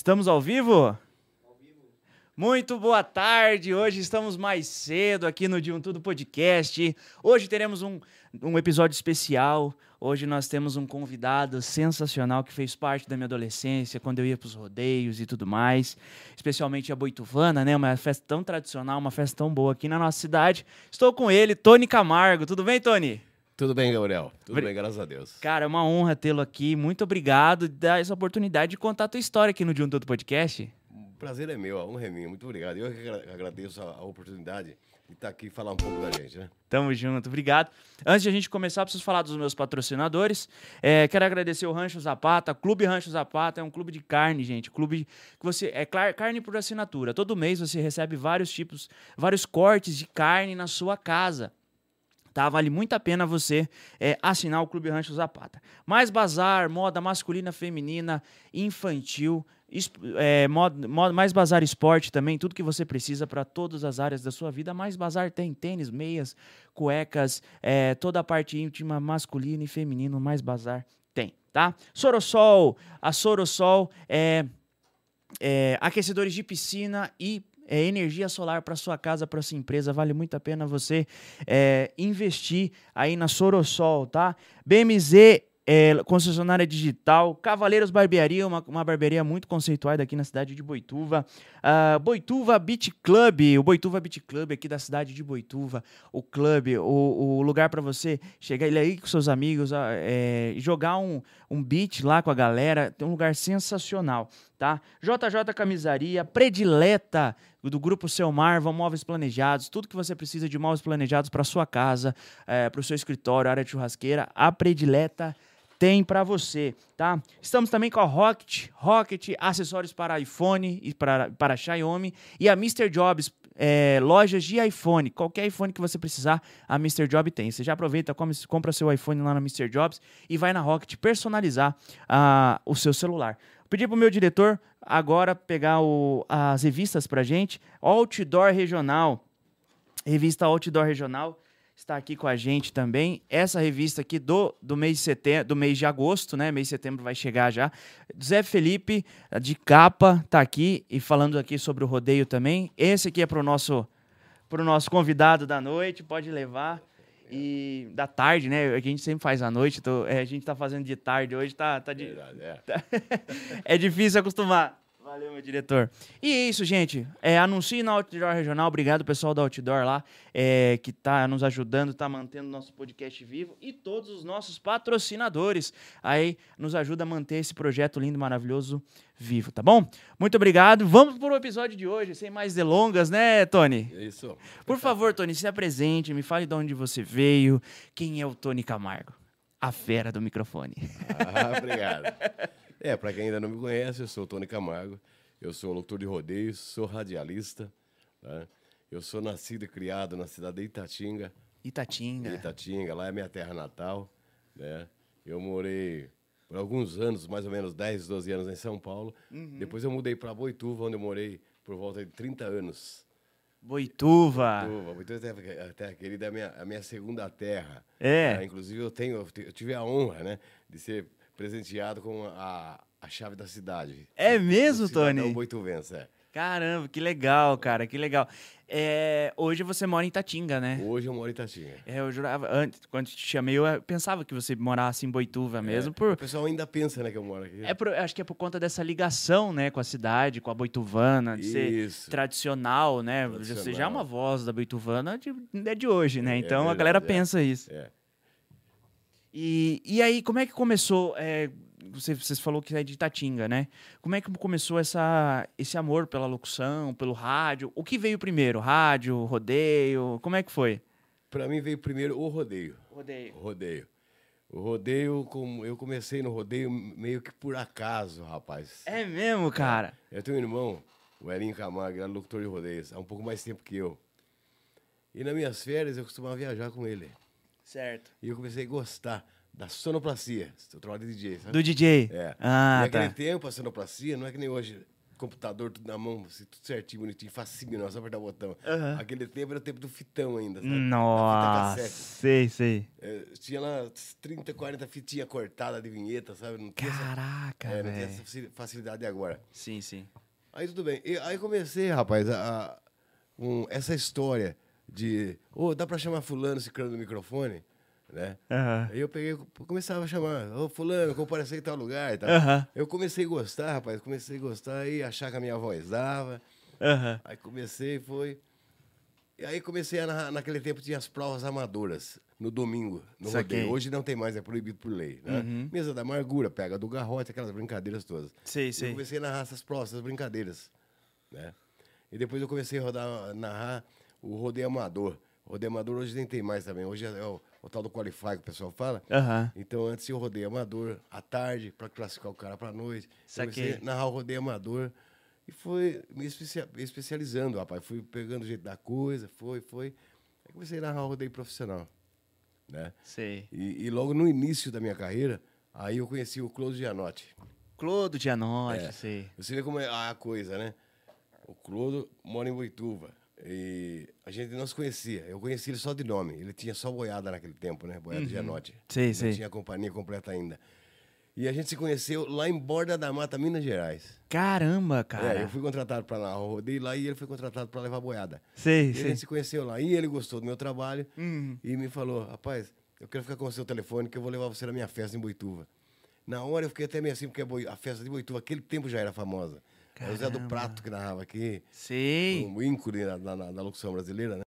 Estamos ao vivo? Muito boa tarde. Hoje estamos mais cedo aqui no De Um Tudo Podcast. Hoje teremos um, um episódio especial. Hoje nós temos um convidado sensacional que fez parte da minha adolescência, quando eu ia para os rodeios e tudo mais. Especialmente a Boituvana, né? Uma festa tão tradicional, uma festa tão boa aqui na nossa cidade. Estou com ele, Tony Camargo. Tudo bem, Tony? Tudo bem, Gabriel. Tudo bem, graças a Deus. Cara, é uma honra tê-lo aqui. Muito obrigado por dar essa oportunidade de contar a tua história aqui no De Um Tudo Podcast. O prazer é meu, a honra é minha. Muito obrigado. Eu que agradeço a, oportunidade de estar aqui e falar um pouco da gente, né? Tamo junto, obrigado. Antes de a gente começar, preciso falar dos meus patrocinadores. É, quero agradecer o Rancho Zapata, Clube Rancho Zapata, é um clube de carne, gente. Clube que você. É carne por assinatura. Todo mês você recebe vários tipos, vários cortes de carne na sua casa. Tá? Vale muito a pena você é, assinar o Clube Rancho Zapata. Mais bazar, moda masculina, feminina, infantil, é, moda, moda, mais bazar esporte também, tudo que você precisa para todas as áreas da sua vida. Mais bazar tem tênis, meias, cuecas, é, toda a parte íntima masculina e feminino, mais bazar tem, tá? Sorosol, a Sorosol é, é aquecedores de piscina e é, energia solar para sua casa, para sua empresa. Vale muito a pena você é, investir aí na Sorosol, tá? BMZ é, concessionária digital, Cavaleiros Barbearia, uma, uma barbearia muito conceituada aqui na cidade de Boituva, uh, Boituva Beach Club, o Boituva Beach Club aqui da cidade de Boituva, o clube, o, o lugar para você chegar ele aí com seus amigos, uh, é, jogar um, um beat lá com a galera, tem um lugar sensacional, tá? JJ Camisaria, predileta do grupo Selmar, vão móveis planejados, tudo que você precisa de móveis planejados para sua casa, é, para o seu escritório, área de churrasqueira, a predileta tem para você, tá? Estamos também com a Rocket, Rocket, acessórios para iPhone e para, para Xiaomi e a Mr. Jobs, é, lojas de iPhone. Qualquer iPhone que você precisar, a Mr. Job tem. Você já aproveita, compra seu iPhone lá na Mr. Jobs e vai na Rocket personalizar o seu celular. Pedi para o meu diretor agora pegar o, as revistas para gente. Outdoor Regional, revista Outdoor Regional está aqui com a gente também. Essa revista aqui do, do mês de setembro, do mês de agosto, né? Mês de setembro vai chegar já. Zé Felipe, de capa, tá aqui e falando aqui sobre o rodeio também. Esse aqui é pro nosso pro nosso convidado da noite, pode levar. E da tarde, né? A gente sempre faz à noite, tô, é, a gente tá fazendo de tarde hoje, tá, tá de. Verdade, é. É difícil acostumar. Valeu, meu diretor. E é isso, gente. É, anuncie na Outdoor Regional. Obrigado, pessoal da Outdoor lá, é, que está nos ajudando, está mantendo nosso podcast vivo. E todos os nossos patrocinadores aí nos ajuda a manter esse projeto lindo e maravilhoso vivo, tá bom? Muito obrigado. Vamos para o episódio de hoje, sem mais delongas, né, Tony? Isso. Por favor, Tony, se apresente, me fale de onde você veio, quem é o Tony Camargo, a fera do microfone. Ah, obrigado. É, para quem ainda não me conhece, eu sou o Tony Camargo, eu sou locutor de rodeios, sou radialista, né? eu sou nascido e criado na cidade de Itatinga. Itatinga. Itatinga, lá é minha terra natal, né? Eu morei por alguns anos, mais ou menos 10, 12 anos em São Paulo. Uhum. Depois eu mudei para Boituva, onde eu morei por volta de 30 anos. Boituva. Boituva, Boituva a terra querida é a minha, a minha segunda terra. É. Ah, inclusive eu tenho, eu tive a honra, né, de ser presenteado com a, a chave da cidade. É mesmo, Tony? Boituvense, é. Caramba, que legal, cara, que legal. É, hoje você mora em Itatinga, né? Hoje eu moro em Itatinga. É, eu jurava, antes, quando te chamei, eu pensava que você morasse em Boituva é, mesmo. por... O pessoal ainda pensa, né, que eu moro aqui. É por, acho que é por conta dessa ligação, né, com a cidade, com a Boituvana, de Isso. ser tradicional, né? Tradicional. Você já é uma voz da Boituvana de, é de hoje, né? É então a galera pensa isso. É. E, e aí, como é que começou? É, você, você falou que é de Itatinga, né? Como é que começou essa, esse amor pela locução, pelo rádio? O que veio primeiro? Rádio, rodeio? Como é que foi? Para mim veio primeiro o rodeio. Rodeio. O rodeio. O rodeio, como eu comecei no rodeio meio que por acaso, rapaz. É mesmo, cara? Eu tenho um irmão, o Elinho Camargo, era locutor de rodeios, há um pouco mais tempo que eu. E nas minhas férias eu costumava viajar com ele. Certo. E eu comecei a gostar da sonoplastia. Eu trabalho de DJ, sabe? Do DJ? É. Ah, Naquele tá. tempo, a sonoplastia não é que nem hoje. computador tudo na mão, assim, tudo certinho, bonitinho, facinho, não, só apertar o botão. Aham. Aquele tempo era o tempo do fitão ainda, sabe? Nossa, sei, sei. É, tinha lá 30, 40 fitinhas cortadas de vinheta, sabe? Não tinha, essa, Caraca, é, não tinha essa faci- facilidade agora. Sim, sim. Aí tudo bem. E, aí comecei, rapaz, a, a- um, essa história de, ô, dá pra chamar fulano ciclano no microfone, né? Aham. Aí eu peguei, começava a chamar, ô fulano, comparecer em tal lugar e tal. Aham. Eu comecei a gostar, rapaz, comecei a gostar e achar que a minha voz dava. Aham. Aí comecei, foi. E aí comecei a narrar, naquele tempo tinha as provas amadoras, no domingo, no Saquei. rodeio. Hoje não tem mais, é proibido por lei, né? Uhum. Mesa da amargura, pega do garrote, aquelas brincadeiras todas. Sei, Eu sei. comecei a narrar essas provas, essas brincadeiras, né? E depois eu comecei a rodar, narrar o rodeio amador. O rodeio amador hoje nem tem mais também. Hoje é o, o tal do qualify que o pessoal fala. Aham. Então antes eu rodeio amador à tarde para classificar o cara para noite. Saquei. Comecei a narrar o rodeio amador e foi me especia- me especializando, rapaz. Fui pegando o jeito da coisa, foi, foi. Aí comecei a narrar o rodeio profissional, né? Sei. E, e logo no início da minha carreira, aí eu conheci o Close Gianotti. Clodo Gianotti, É. sei. Você vê como é a coisa, né? O Clodo mora em Boituva. E a gente não se conhecia. Eu conheci ele só de nome. Ele tinha só boiada naquele tempo, né? Boiada de Gianotti. Uhum. Sei, não tinha companhia completa ainda. E a gente se conheceu lá em Borda da Mata, Minas Gerais. Caramba, É, cara. eu fui contratado para lá, rodei lá e ele foi contratado para levar boiada. Sei, E a sei. gente se conheceu lá. E ele gostou do meu trabalho Uhum. e me falou: rapaz, eu quero ficar com o seu telefone que eu vou levar você na minha festa em Boituva. Na hora eu fiquei até meio assim, porque a a festa de Boituva, aquele tempo já era famosa. Era o Zé do Caramba. Prato que narrava aqui, Sei. um íncone na, na, na- locução brasileira, né?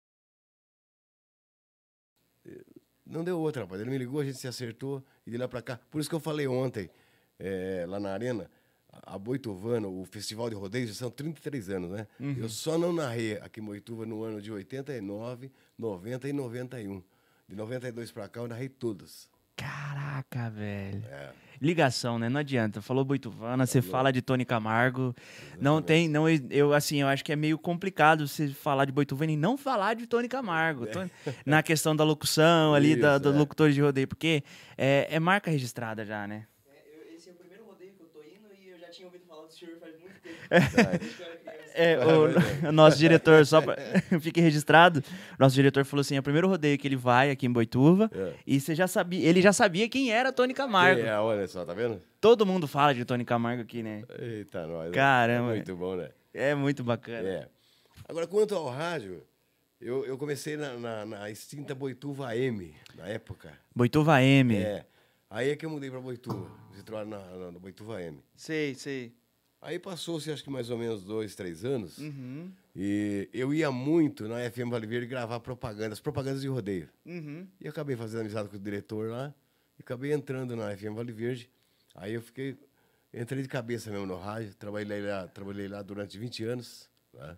Não deu outra, rapaz. Ele me ligou, a gente se acertou e de lá pra cá. Por isso que eu falei ontem, eh, lá na Arena, a Boituvano, o Festival de Rodeios, já são 33 anos, né? Eu só não narrei aqui em Boituva no ano de 89, 90 e 91. De 92 pra cá eu narrei todas. Caraca, velho. É. Ligação, né? Não adianta. Falou Boituvana, você fala de Tony Camargo. Não tem, não, eu assim, eu acho que é meio complicado você falar de Boituvana e não falar de Tony Camargo. Tony- Na questão da locução ali, da, Isso, dos é. locutores de rodeio, porque é, é marca registrada já, né? É, eu- esse é o primeiro rodeio que eu tô indo e eu já tinha ouvido falar do senhor faz muito tempo. É, o, o nosso diretor, só pra fique registrado, nosso diretor falou assim: é o primeiro rodeio que ele vai aqui em Boituva, É. e você já sabia, ele já sabia quem era Tony Camargo. É, olha só, tá vendo? Todo mundo fala de Tony Camargo aqui, né? Eita, nós. né? Caramba. É muito bom, né? É muito bacana. É. Agora, quanto ao rádio, eu, eu comecei na, na, na extinta Boituva AM, na época. Boituva M. É. Aí é que eu mudei pra Boituva. Situado na, na, na Boituva M. Sei, sei. Aí passou-se, acho que mais ou menos dois, três anos. Uhum. E eu ia muito na FM Vale Verde gravar propagandas, propagandas de rodeio. Uhum. E acabei fazendo amizade com o diretor lá. E acabei entrando na FM Vale Verde. Aí eu fiquei... Entrei de cabeça mesmo no rádio. Trabalhei lá, trabalhei lá durante 20 anos. Né?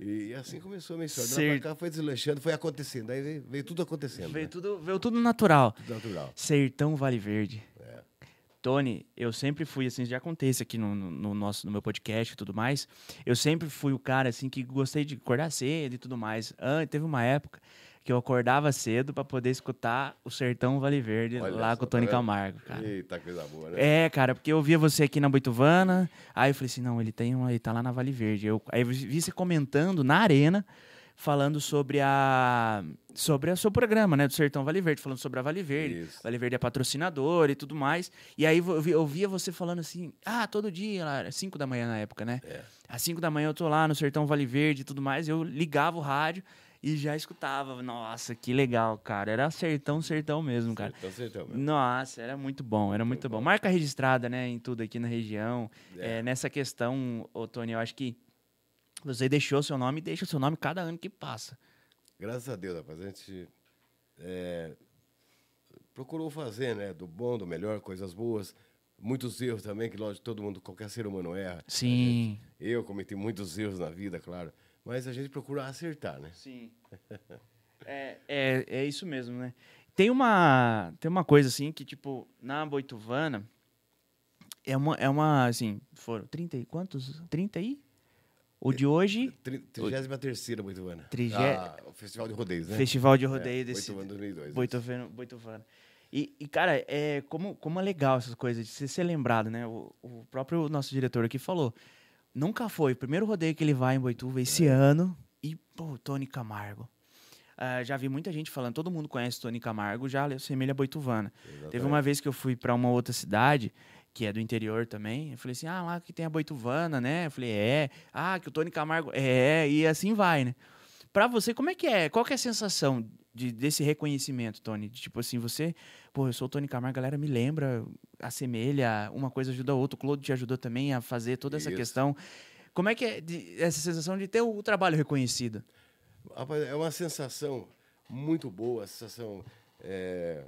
E assim começou a minha história. Pra cá foi deslanchando, foi acontecendo. Aí veio, veio tudo acontecendo. Veio né? tudo, veio tudo natural. Tudo natural. Sertão Vale Verde. É. Tony, eu sempre fui assim, já contei isso aqui no, no- no nosso no meu podcast e tudo mais. Eu sempre fui o cara assim que gostei de acordar cedo e tudo mais. Ah, teve uma época que eu acordava cedo pra poder escutar o Sertão Vale Verde Olha lá só, com o tá Tony vendo? Camargo, cara. Eita, coisa boa, né? É, cara, porque eu via você aqui na Boituvana, aí eu falei assim, não, ele tem uma, ele tá lá na Vale Verde. Eu, aí eu vi você comentando na arena, falando sobre a sobre o seu programa, né, do Sertão Vale Verde, falando sobre a Vale Verde. Isso. Vale Verde é patrocinador e tudo mais. E aí eu, vi- eu via você falando assim, ah, todo dia, era 5 da manhã na época, né? É. Às 5 da manhã eu tô lá no Sertão Vale Verde e tudo mais, eu ligava o rádio e já escutava. Nossa, que legal, cara. Era sertão, sertão mesmo, cara. Então, sertão mesmo. Nossa, era muito bom, era muito bom. Marca registrada, né, em tudo aqui na região. É. É, nessa questão, ô Tony, eu acho que você deixou seu nome e deixa o seu nome cada ano que passa. Graças a Deus, rapaz. A gente é, procurou fazer, né? Do bom, do melhor, coisas boas. Muitos erros também, que lógico, todo mundo, qualquer ser humano erra. Sim. Eu cometi muitos erros na vida, claro. Mas a gente procura acertar, né? Sim. É, é, é isso mesmo, né? Tem uma, tem uma coisa assim que, tipo, na Boituvana, é uma, é uma assim, foram 30 e quantos? 30 aí? O de hoje, Tri- 33ª Boituvana. Trigé- Ah, o Festival de Rodeios, né? Festival de Rodeio é, desse, Boituvana 2002. Boitovano, Boitovano. E, e, cara, é, como, como é legal essas coisas de você ser lembrado, né? O, o próprio nosso diretor aqui falou. nunca foi. O primeiro rodeio que ele vai em Boituva esse ano. E, pô, Tony Camargo. Ah, já vi muita gente falando, todo mundo conhece Tony Camargo, já assemelha Boituvana. Teve uma vez que eu fui pra uma outra cidade, que é do interior também. Eu falei assim: ah, lá que tem a Boituvana, né? Eu falei: é. Ah, que o Tony Camargo. É, e assim vai, né? Pra você, como é que é? Qual que é a sensação de, desse reconhecimento, Tony? De, tipo assim, você, pô, eu sou o Tony Camargo, a galera me lembra, assemelha, uma coisa ajuda a outra. O Claude te ajudou também a fazer toda essa Isso. questão. Como é que é de- essa sensação de ter o trabalho reconhecido? Rapaz, é uma sensação muito boa, a sensação. é,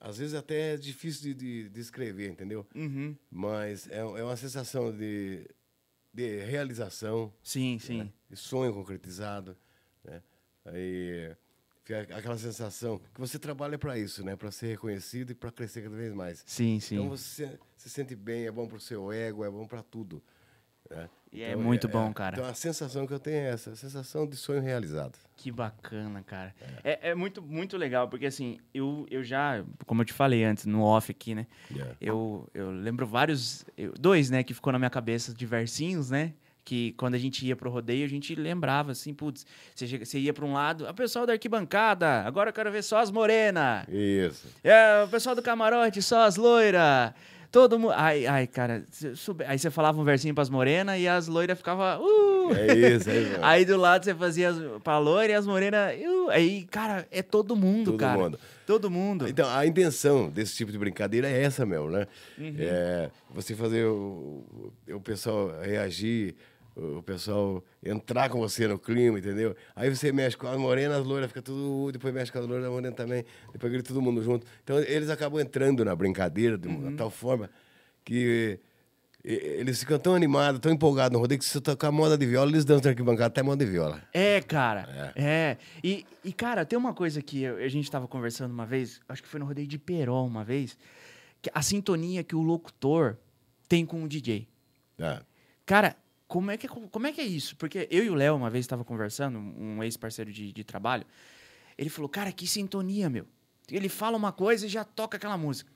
às vezes até é difícil de, de, de escrever, entendeu? Uhum. Mas é, é uma sensação de, de realização, Sim, sim. né? de sonho concretizado. Né? Aí fica aquela sensação que você trabalha para isso, né? Para ser reconhecido e para crescer cada vez mais. Sim, sim. Então você se sente bem, é bom para o seu ego, é bom para tudo. Né? E é muito bom, cara. Então a sensação que eu tenho é essa, a sensação de sonho realizado. Que bacana, cara. É, é muito, muito legal, porque assim, eu, eu já, como eu te falei antes, no off aqui, né? Yeah. Eu, eu lembro vários, eu- dois, né, que ficou na minha cabeça de versinhos, né? Que quando a gente ia pro rodeio, a gente lembrava assim, putz, você, ia pra um lado, a pessoal da arquibancada, agora eu quero ver só as morenas. Isso. É, o pessoal do camarote, só as loiras. Todo mundo. Ai, ai, cara. Aí você falava um versinho pras morenas e as loiras ficavam. Uh! É isso, é isso. Aí do lado você fazia as, pra loira e as morenas. Uh! Aí, cara, é todo mundo, Todo cara. mundo. Todo mundo. Então, a intenção desse tipo de brincadeira é essa mesmo, né? Uhum. É você fazer o- o pessoal reagir, o pessoal entrar com você no clima, entendeu? Aí você mexe com as morenas, as loiras, fica tudo... Depois mexe com as loiras, as morenas também. Depois grita todo mundo junto. Então, eles acabam entrando na brincadeira de Uhum. uma tal forma que... Eles ficam tão animados, tão empolgados no rodeio, que se você tocar moda de viola, eles dançam na arquibancada até moda de viola. É, cara. É. E, e, cara, tem uma coisa que a gente tava conversando uma vez, acho que foi no rodeio de Peró uma vez, que a sintonia que o locutor tem com o DJ. né? Cara, como é que, como é, que é isso? Porque eu e o Léo, uma vez, estava conversando, um ex-parceiro de, de trabalho. Ele falou, cara, que sintonia, meu. Ele fala uma coisa e já toca aquela música.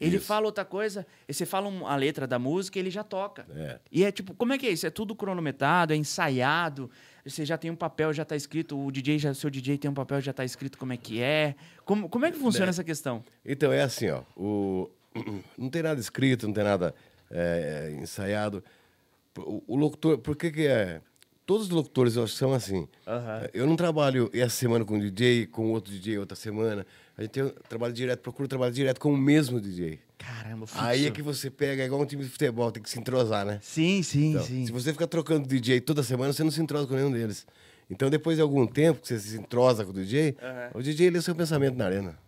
Ele Isso. fala outra coisa, e você fala a letra da música e ele já toca. É. E é tipo, como é que é isso? É tudo cronometrado, é ensaiado, você já tem um papel, já tá escrito, o DJ, já, seu DJ tem um papel, já tá escrito como é que é. Como, como é que funciona Né. essa questão? Então é assim, ó. O... Não tem nada escrito, não tem nada é, ensaiado. O, o locutor, por que que é? Todos os locutores eu acho são assim. Aham. Eu não trabalho essa semana com um DJ, com outro DJ outra semana. A gente tem, trabalho direto, procura trabalhar direto com o mesmo DJ. Caramba, fixo. Aí é que você pega, é igual um time de futebol, tem que se entrosar, né? Sim, sim, Então, sim. Se você ficar trocando DJ toda semana, você não se entrosa com nenhum deles. Então, depois de algum tempo que você se entrosa com o DJ, Aham. o DJ lê o seu pensamento na arena.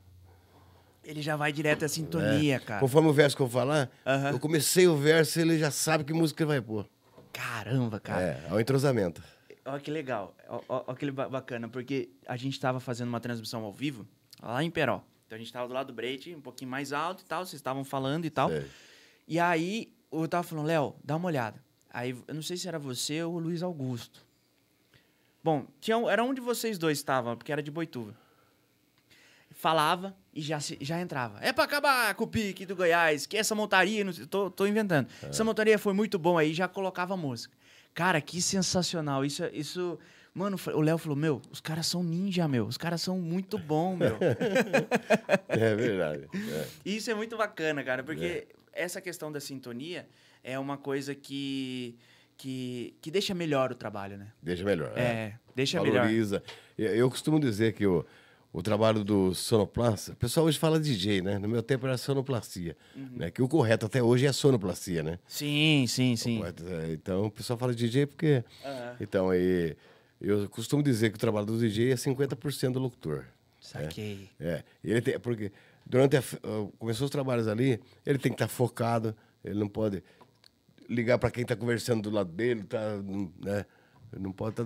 Ele já vai direto à sintonia, É. cara. Conforme o verso que eu vou falar, eu comecei o verso, ele já sabe que música ele vai pôr. Caramba, cara. É, é o entrosamento. Olha que legal. Olha que ba- bacana, porque a gente tava fazendo uma transmissão ao vivo lá em Peró. Então a gente tava do lado do Breite, um pouquinho mais alto e tal, vocês estavam falando e tal. Sei. E aí eu tava falando, Léo, dá uma olhada. Aí eu não sei se era você ou o Luiz Augusto. Bom, tinha, era um de vocês dois estavam, porque era de Boituva. Falava e já, se- já entrava. É pra acabar com o pique do Goiás, que essa montaria, não tô, tô inventando. Essa montaria foi muito bom aí, já colocava música. Cara, que sensacional. Isso, isso mano, o Léo falou, meu, os caras são ninja, meu. Os caras são muito bom, meu. É verdade. É. E Isso é muito bacana, cara, porque essa questão da sintonia é uma coisa que, que, que deixa melhor o trabalho, né? Deixa melhor. É, deixa melhor. Valoriza. Eu, eu costumo dizer que o, o trabalho do sonoplasta, o pessoal hoje fala DJ, né? No meu tempo era sonoplastia. Uhum. Né? Que o correto até hoje é sonoplastia, né? Sim, sim, sim. Correto, é, Então o pessoal fala DJ porque. Aham. Então, aí, eu costumo dizer que o trabalho do DJ é 50% do locutor. Saquei. É, e ele tem, porque durante a, começou os trabalhos ali, ele tem que estar focado, ele não pode ligar para quem está conversando do lado dele, tá, né? Ele não pode estar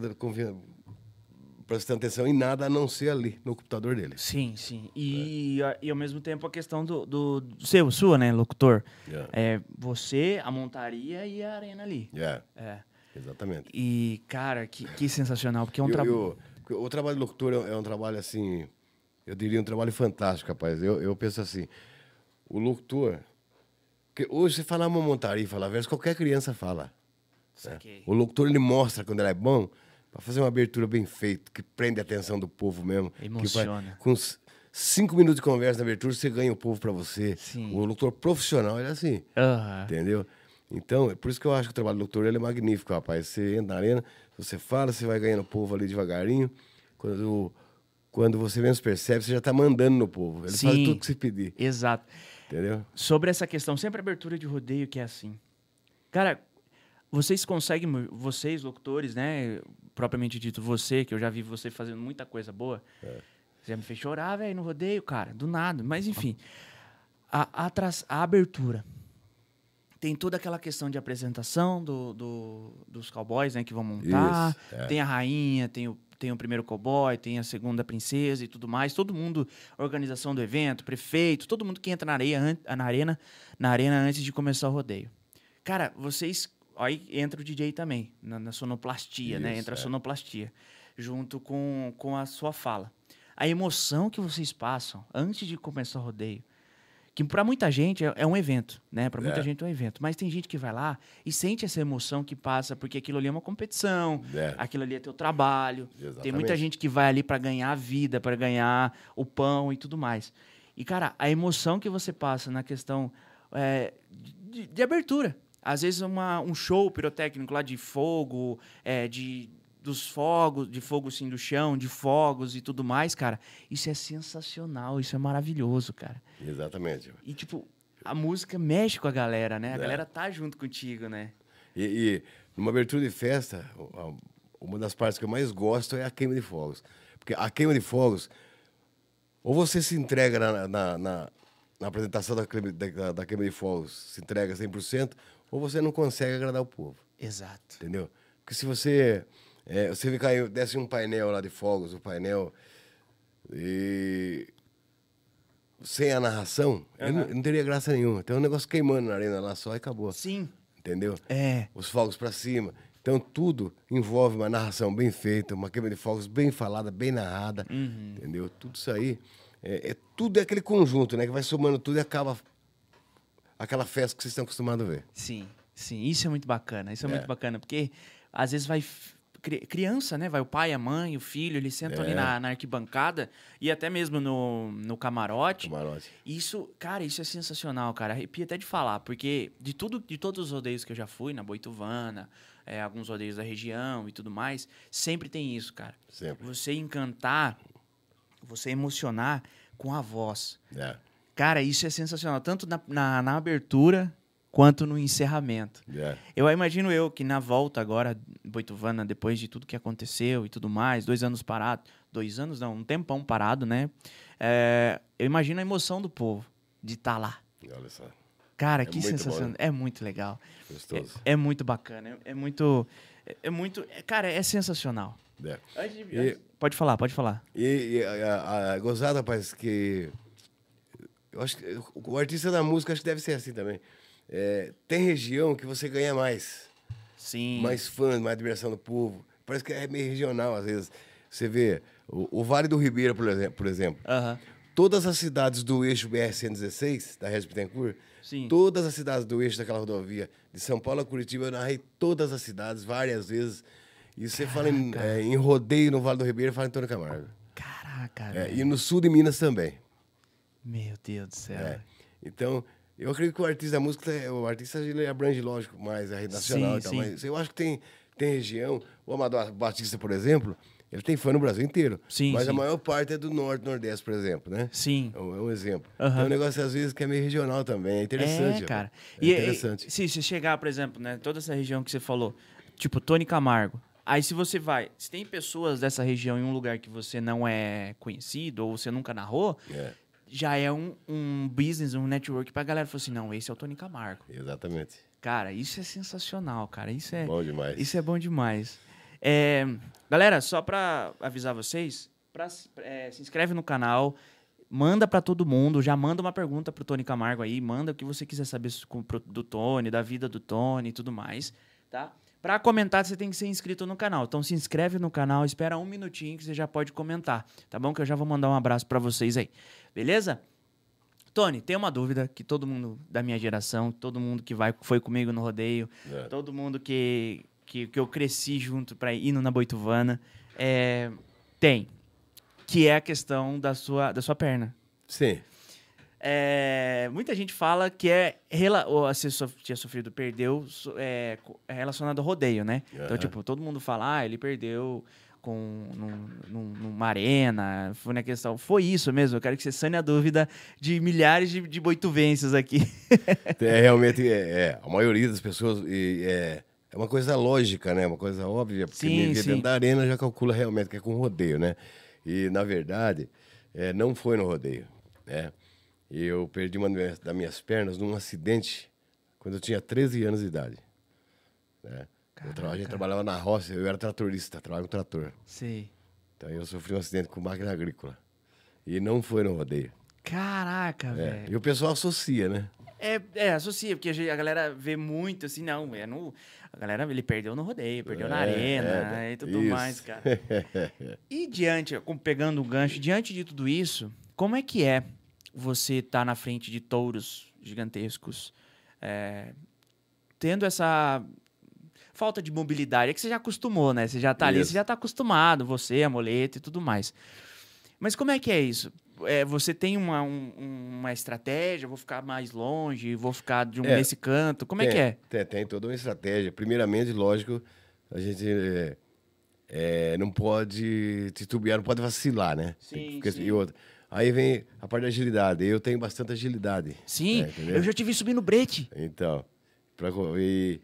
prestando atenção em nada a não ser ali no computador dele. Sim, sim. E, a- e ao mesmo tempo a questão do, do, do seu, sua, né, locutor? Yeah. É você, a montaria e a arena ali. É, É. exatamente. E, cara, que, que sensacional, porque é um trabalho. o, trabalho de locutor é, é um trabalho assim, eu diria um trabalho fantástico, rapaz. Eu, eu penso assim, o locutor, que hoje você falar uma montaria e falar verso, qualquer criança fala. Saquei. O locutor ele mostra quando ele é bom para fazer uma abertura bem feita, que prende a atenção do povo mesmo. que vai- Emociona. com cinco minutos de conversa na abertura, você ganha o povo para você. Sim. O locutor profissional ele é assim, Aham. entendeu? Então, é por isso que eu acho que o trabalho do locutor ele é magnífico, rapaz. Você entra na arena, você fala, você vai ganhando o povo ali devagarinho. Quando, quando você menos percebe, você já tá mandando no povo. Ele faz Sim. tudo que você pedir, Exato. entendeu? Sobre essa questão, sempre abertura de rodeio que é assim. Cara, vocês conseguem, vocês, locutores, né? Propriamente dito, você, que eu já vi você fazendo muita coisa boa. É. Você já me fez chorar, velho, no rodeio, cara. Do nada. Mas, enfim. A, a, a abertura. Tem toda aquela questão de apresentação do, do- dos cowboys, né? Que vão montar. Isso, é. Tem a rainha, tem o, tem o primeiro cowboy, tem a segunda princesa e tudo mais. Todo mundo, organização do evento, prefeito, todo mundo que entra na, areia, na, arena, na arena antes de começar o rodeio. Cara, vocês. Aí entra o DJ também, na, na sonoplastia, né? Isso, Entra a é. sonoplastia, junto com, com a sua fala. A emoção que vocês passam antes de começar o rodeio, que para muita gente é, é um evento, né? Para muita É. gente é um evento. Mas tem gente que vai lá e sente essa emoção que passa, porque aquilo ali é uma competição, É. aquilo ali é teu trabalho. Tem Exatamente. muita gente que vai ali para ganhar a vida, para ganhar o pão e tudo mais. E, cara, a emoção que você passa na questão é, de, de abertura. Às vezes uma, um show pirotécnico lá de fogo, é, de dos fogos, de fogo sim do chão, de fogos e tudo mais, cara. Isso é sensacional, isso é maravilhoso, cara. Exatamente. E, tipo, a música mexe com a galera, né? A É. galera tá junto contigo, né? E, e numa abertura de festa, uma das partes que eu mais gosto é a queima de fogos. Porque a queima de fogos, ou você se entrega na, na, na- na apresentação da queima, da, da queima de fogos, se entrega 100%, ou você não consegue agradar o povo, Exato. entendeu? Porque se você, é, você ficar aí, desce um painel lá de fogos, o painel, e sem a narração, ele não, não teria graça nenhuma. Tem um negócio queimando na arena lá só e acabou, Sim. entendeu? É. os fogos para cima. Então tudo envolve uma narração bem feita, uma queima de fogos bem falada, bem narrada, entendeu? Tudo isso aí é, é- tudo é aquele conjunto, né? Que vai somando tudo e acaba aquela festa que vocês estão acostumados a ver. Sim, sim, isso é muito bacana, isso é, É. muito bacana, porque às vezes vai criança, né, vai o pai, a mãe, o filho, eles sentam ali É. na, na arquibancada e até mesmo no, no camarote. Camarote. Isso, cara, isso é sensacional, cara. Arrepia até de falar, porque de tudo, de todos os rodeios que eu já fui, na Boituvana, é, alguns rodeios da região e tudo mais, sempre tem isso, cara. Sempre. Você encantar, você emocionar com a voz. É, Cara, isso é sensacional, tanto na, na, na abertura quanto no encerramento. é. Eu imagino eu que na volta agora, Boituvana, depois de tudo que aconteceu e tudo mais, dois anos parado, dois anos não, um tempão parado, né? É, eu imagino a emoção do povo de estar lá. Olha só, Cara, É que muito bom, sensacional. né? É muito legal. gostoso. É, é muito bacana. É, é muito. É, é muito. é- cara, é sensacional. É. E- pode falar, pode falar. E, e a, a, a gozada, rapaz, que. Eu acho que o artista da música acho que deve ser assim também. É, tem região que você ganha mais. Sim. mais fãs, mais admiração do povo. Parece que é meio regional, às vezes. Você vê o, o Vale do Ribeira, por exemplo, por exemplo. Aham. Todas as cidades do eixo BR-116, da Regis Bittencourt, Sim. todas as cidades do eixo daquela rodovia, de São Paulo a Curitiba, eu narrei todas as cidades várias vezes. E você fala em, é, em rodeio no Vale do Ribeira, fala em Antônio Camargo. Caraca, É, e no sul de Minas também. Meu Deus do céu. É. Então, eu acredito que o artista da música, o artista ele abrange, lógico, mais a rede nacional Sim, e tal, sim. mas eu acho que tem, tem região, o Amador Batista, por exemplo, ele tem fã no Brasil inteiro. Sim, Mas a sim. maior parte é do Norte, Nordeste, por exemplo, né? Sim. É um, é exemplo. Aham. É um negócio, às vezes, que é meio regional também. É interessante. É, cara. É e, interessante. e se você chegar, por exemplo, né, toda essa região que você falou, tipo Tony Camargo. Aí se você vai, se tem pessoas dessa região em um lugar que você não é conhecido ou você nunca narrou, É, já é um, um business, um network pra galera falar assim, não, esse é o Tony Camargo. exatamente. Cara, isso é sensacional, cara. Isso é, Bom demais. isso é bom demais. É, galera, só pra avisar vocês, pra, é, se inscreve no canal, manda pra todo mundo, já manda uma pergunta pro Tony Camargo aí, manda o que você quiser saber do Tony, da vida do Tony e tudo mais, tá? Pra comentar, você tem que ser inscrito no canal. Então se inscreve no canal, espera um minutinho que você já pode comentar, tá bom? Que eu já vou mandar um abraço pra vocês aí. Beleza? Tony, tem uma dúvida que todo mundo da minha geração, todo mundo que vai, foi comigo no rodeio, É. todo mundo que, que, que eu cresci junto para ir na Boituvana, é, tem. Que é a questão da sua, da sua perna. Sim. É, muita gente fala que é ou você sof- tinha sofrido, perdeu, so- é, é relacionado ao rodeio, né? Então, Aham. tipo, todo mundo fala, ah, ele perdeu com num- num- numa arena, foi na questão. Foi isso mesmo, eu quero que você sane a dúvida de milhares de, de boituvenses aqui. É, realmente, é, é, a maioria das pessoas é, é uma coisa lógica, né? Uma coisa óbvia, porque Sim, sim. dentro da arena já calcula realmente que é com rodeio, né? E, na verdade, é, não foi no rodeio, né? E eu perdi uma das minhas pernas num acidente quando eu tinha 13 anos de idade. Né? Eu a gente trabalhava na roça, eu era tratorista, trabalhava com trator. Sei. Então eu sofri um acidente com máquina agrícola. E não foi no rodeio. Caraca, É. velho. E o pessoal associa, né? É, é, associa, porque a galera vê muito assim, não, é no. A galera, ele perdeu no rodeio, perdeu na É, arena é, e tudo isso. mais, cara. E diante, pegando o gancho, diante de tudo isso, como é que é você estar na frente de touros gigantescos, é, tendo essa falta de mobilidade? É que você já acostumou, né? Você já tá ali, Isso. você já tá acostumado, você, a moleta e tudo mais. Mas como é que é isso? É, você tem uma, um- uma estratégia, vou ficar mais longe, vou ficar de um, É. nesse canto, como é Tem, que é? Tem, tem toda uma estratégia. Primeiramente, lógico, a gente é, é, não pode titubear, não pode vacilar, né? Sim, Porque- sim. E outra. Aí vem a parte da agilidade. Eu tenho bastante agilidade. Sim, É, entendeu? eu já subir no brete. Então, pra e,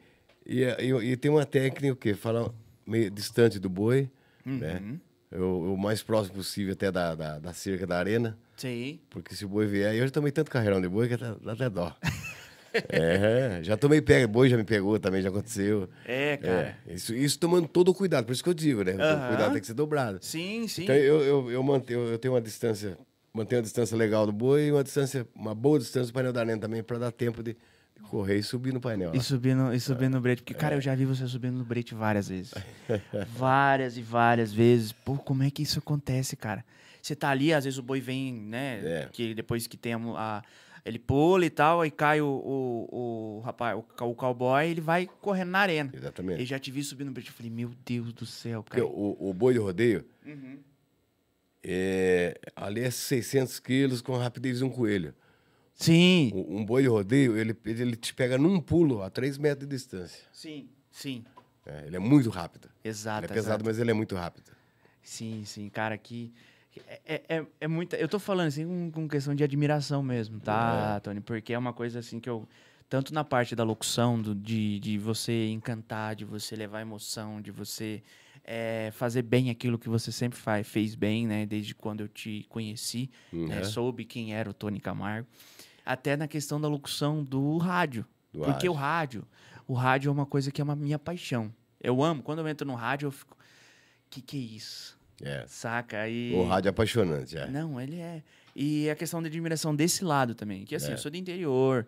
e, e- e tem uma técnica que fala meio distante do boi, né? Uhum. Eu- O mais próximo possível até da, da, da cerca da arena, Sim. porque se o boi vier, eu já tomei tanto carreirão de boi que até, dá até dó. é, já tomei pega, boi já me pegou também, já aconteceu. É, cara. É, isso, isso tomando todo o cuidado, por isso que eu digo, né? Aham. O cuidado tem que ser dobrado. Sim, sim. Então eu, eu, eu, mantenho, eu tenho uma distância, mantenho uma distância legal do boi e uma distância, uma boa distância do painel da arena também, para dar tempo de correr e subir no painel. E subindo, e subindo no brete. Porque, É. cara, eu já vi você subindo no brete várias vezes. várias e várias vezes. Pô, como é que isso acontece, cara? Você tá ali, às vezes o boi vem, né? É. Que depois que tem a, a- Ele pula e tal, aí cai o, o, o rapaz, o, o cowboy, ele vai correndo na arena. Exatamente. Eu já te vi subindo no brete. Eu falei, meu Deus do céu, Porque cara. o, o boi de rodeio, Uhum. é, ali é 600 quilos com a rapidez de um coelho. Sim, Um, um boi de rodeio, ele, ele te pega num pulo a 3 metros de distância. sim, sim. É, ele é muito rápido. Exato. ele é pesado, exato. mas ele é muito rápido. Sim, sim, cara, que é, é, é, é muita. Eu tô falando assim com, com questão de admiração mesmo, tá, Tony? Porque é uma coisa assim que eu. Tanto na parte da locução, do, de, de você encantar, de você levar emoção, de você é, fazer bem aquilo que você sempre faz, fez bem, né? Desde quando eu te conheci, né, Uhum. soube quem era o Tony Camargo. Até na questão da locução do rádio. Do porque rádio. o rádio, o rádio é uma coisa que é uma minha paixão. Eu amo. Quando eu entro no rádio, eu fico. Que que é isso? É. Saca? E... O rádio é apaixonante, é. Não, ele é. E a questão da admiração desse lado também. Que assim, É. eu sou do interior.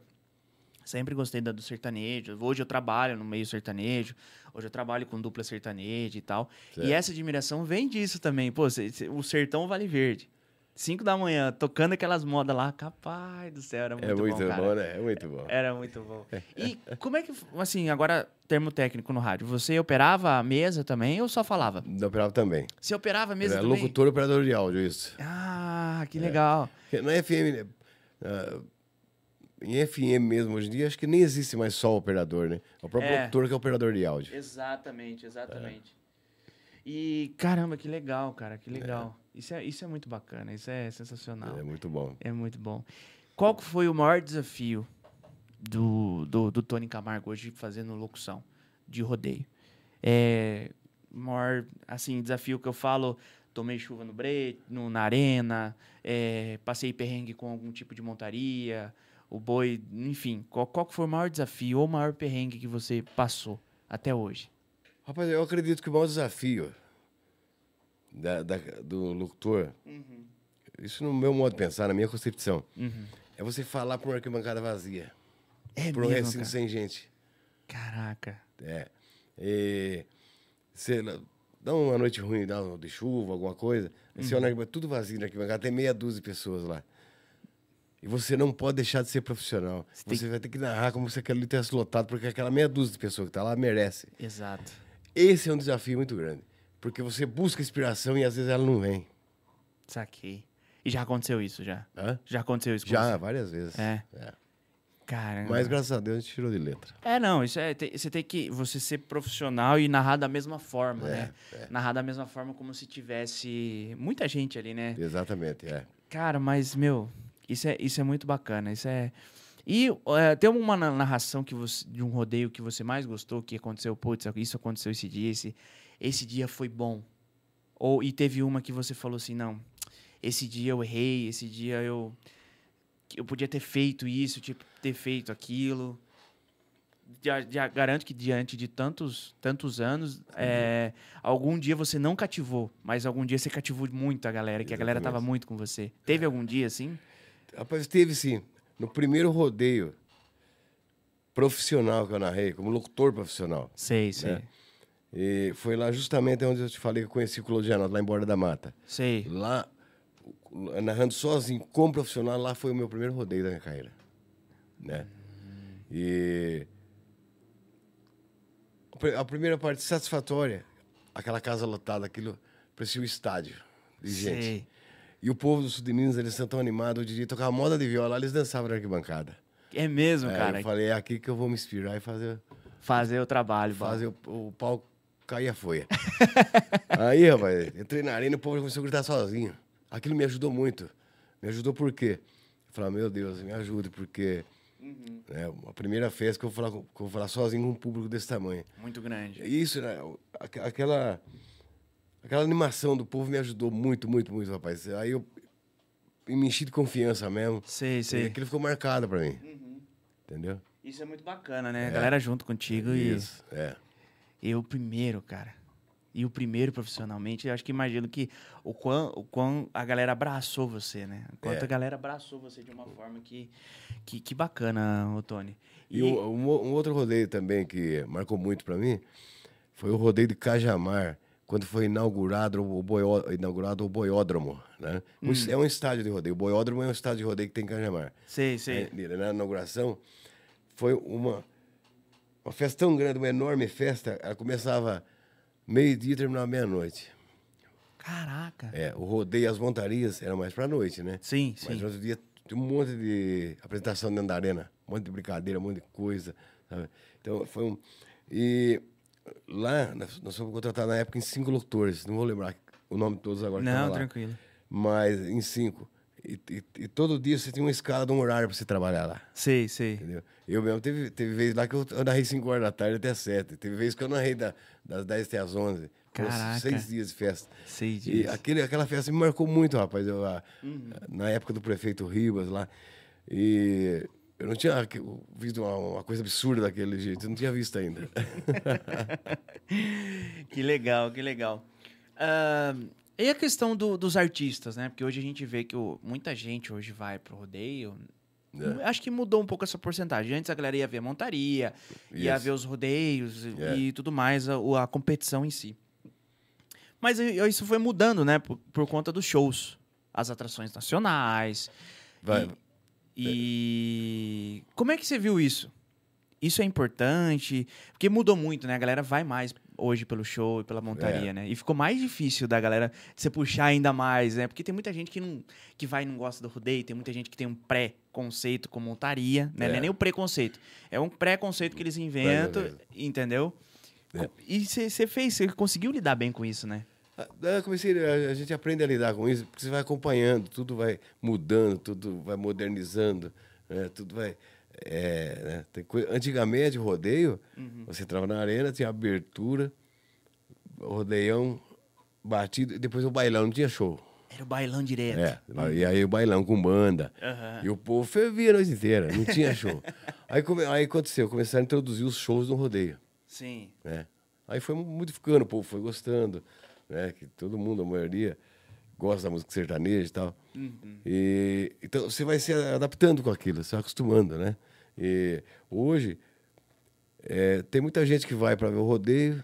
Sempre gostei da, do sertanejo. Hoje eu trabalho no meio sertanejo. Hoje eu trabalho com dupla sertaneja e tal. Certo. E essa admiração vem disso também. Pô, cê- cê- o sertão Vale Verde. Cinco da manhã, tocando aquelas modas lá. Capaz do céu, era muito, É muito bom, cara. bom, né? É muito bom. Era muito bom. E como é que, assim, agora, termo técnico no rádio, você operava a mesa também ou só falava? Da operava também. Você operava a mesa Era também? locutor operador de áudio, isso. Ah, que legal. Porque Na FM, né, ah, em FM mesmo, hoje em dia, acho que nem existe mais só o operador, né? É o próprio É. locutor que é operador de áudio. Exatamente, exatamente. E caramba, que legal, cara, que legal. Isso, é, isso é muito bacana, isso é sensacional. É muito bom. É muito bom. Qual que foi o maior desafio do, do, do Tony Camargo hoje fazendo locução de rodeio? É, o maior, assim, desafio que eu falo, tomei chuva no bre, no, na arena, é, passei perrengue com algum tipo de montaria, o boi, enfim. Qual, qual que foi o maior desafio ou o maior perrengue que você passou até hoje? Rapaz, eu acredito que o maior desafio da, da- do locutor, isso no meu modo de pensar, na minha concepção, é você falar para uma arquibancada vazia, É para um recinto cara? sem gente. Caraca. É. E, você dá uma noite ruim, dá um de chuva, alguma coisa, aí você olha na arquibancada, tudo vazio na arquibancada, tem meia dúzia de pessoas lá. E você não pode deixar de ser profissional. Você, tem- vai ter que narrar como se aquele tivesse lotado, porque aquela meia dúzia de pessoas que tá lá merece. Exato. Esse é um desafio muito grande. Porque você busca inspiração e às vezes ela não vem. Saquei. E já aconteceu isso, já? Hã? Já aconteceu isso com Já, você? várias vezes. É. É. Caramba. Mas graças a Deus a gente tirou de letra. É, não, isso é. te- Você tem que. Você ser profissional e narrar da mesma forma, É, né? Narrar da mesma forma como se tivesse muita gente ali, né? Exatamente, é. Cara, mas, meu, isso é, isso é muito bacana. Isso é. E é, tem uma na- narração que você, de um rodeio que você mais gostou, que aconteceu, putz, isso aconteceu esse dia, esse, esse dia foi bom. Ou, e teve uma que você falou assim, não, esse dia eu errei, esse dia eu. Eu podia ter feito isso, tipo, ter feito aquilo. Já, já garanto que diante de tantos, tantos anos, é, algum dia você não cativou, mas algum dia você cativou muito a galera, que a galera tava Exatamente. muito com você. Teve algum dia assim? Rapaz, teve sim. No primeiro rodeio profissional que eu narrei, como locutor profissional. Sei, sei. E foi lá justamente onde eu te falei que eu conheci o Claudiano, lá em Borda da Mata. Sei. Lá, narrando sozinho, como profissional, lá foi o meu primeiro rodeio da minha carreira. Né? E a pri- a primeira parte satisfatória, aquela casa lotada, aquilo parecia um estádio de gente. E o povo do sul de Minas, eles são tão animados, em dia tocava moda de viola, eles dançavam na arquibancada. É mesmo, É, cara. eu falei, é aqui que eu vou me inspirar e fazer, Fazer o trabalho. Fazer o, o pau cair a folha. Aí, rapaz, entrei na arena e o povo começou a gritar sozinho. Aquilo me ajudou muito. Me ajudou por quê? Eu falei, meu Deus, me ajude, porque é a primeira festa que eu vou falar, que eu vou falar sozinho com um público desse tamanho. Muito grande. Isso, né? Aqu- Aquela, aquela animação do povo me ajudou muito, muito, muito, rapaz. Aí eu me enchi de confiança mesmo. Sei, E sei. aquilo ficou marcado pra mim. Entendeu? Isso é muito bacana, né? A galera junto contigo e. Isso, é. Eu primeiro, cara. E o primeiro profissionalmente, eu acho que imagino que o quão, o quão a galera abraçou você, né? O quanto É. a galera abraçou você de uma forma que, que, que bacana, ô Tony. E um, um um outro rodeio também que marcou muito pra mim foi o rodeio de Cajamar, quando foi inaugurado o, boió, inaugurado o boiódromo. Né? Um es- É um estádio de rodeio. O boiódromo é um estádio de rodeio que tem em Cajamar. Sei, sei. É, na inauguração, foi uma, uma festa tão grande, uma enorme festa. Ela começava meio-dia e terminava meia-noite. Caraca. É, o rodeio e as montarias eram mais pra noite, né? Sim, Mas sim. no outro dia tinha um monte de apresentação dentro da arena, um monte de brincadeira, um monte de coisa. sabe? Então foi um. E lá, nós, fomos contratados na época em cinco locutores, não vou lembrar o nome de todos agora. que Não, tranquilo. Mas em cinco. E, e- e todo dia você tinha uma escala de um horário pra você trabalhar lá. Sei, sei. Entendeu? Eu mesmo, teve, teve vez lá que eu, eu narrei 5 horas da tarde até 7. Teve vez que eu narrei da, das 10 até as 11. Foram Caraca. Seis dias de festa. Sei E disso. aquele, aquela festa me marcou muito, rapaz. Eu, a- Uhum. Na época do prefeito Ribas lá. E eu não tinha visto uma, uma coisa absurda daquele jeito. Eu não tinha visto ainda. que legal, que legal. Ah, e a questão do- dos artistas, né? Porque hoje a gente vê que o- muita gente hoje vai pro rodeio. É. Acho que mudou um pouco essa porcentagem. Antes a galera ia ver a montaria, ia ver os rodeios e- É. e tudo mais, a, a competição em si. Mas isso foi mudando, né? Por, por conta dos shows. As atrações nacionais. Vai, E como é que você viu isso? Isso é importante? Porque mudou muito, né? A galera vai mais hoje pelo show e pela montaria, É. né? E ficou mais difícil da galera você puxar ainda mais, né? Porque tem muita gente que não que vai e não gosta do rodeio, tem muita gente que tem um pré-conceito com montaria, né? Não é É. nem o preconceito, é um pré-conceito que eles inventam, mesmo. entendeu? É. E você fez, você conseguiu lidar bem com isso, né? Ah, eu comecei, a a gente aprende a lidar com isso, porque você vai acompanhando, tudo vai mudando, tudo vai modernizando, né? tudo vai. É, né? Tem coi- Antigamente, rodeio, você entrava na arena, tinha abertura, rodeião, batido, depois o bailão, não tinha show. Era o bailão direto. É, e aí o bailão com banda. Aham. E o povo fervia a noite inteira, não tinha show. aí, come, aí aconteceu, começaram a introduzir os shows no rodeio Sim. né? Aí foi modificando, o povo foi gostando, né? Que todo mundo, a maioria, gosta da música sertaneja e tal. E, então você vai se adaptando com aquilo, se acostumando, né? E hoje é, tem muita gente que vai para ver o rodeio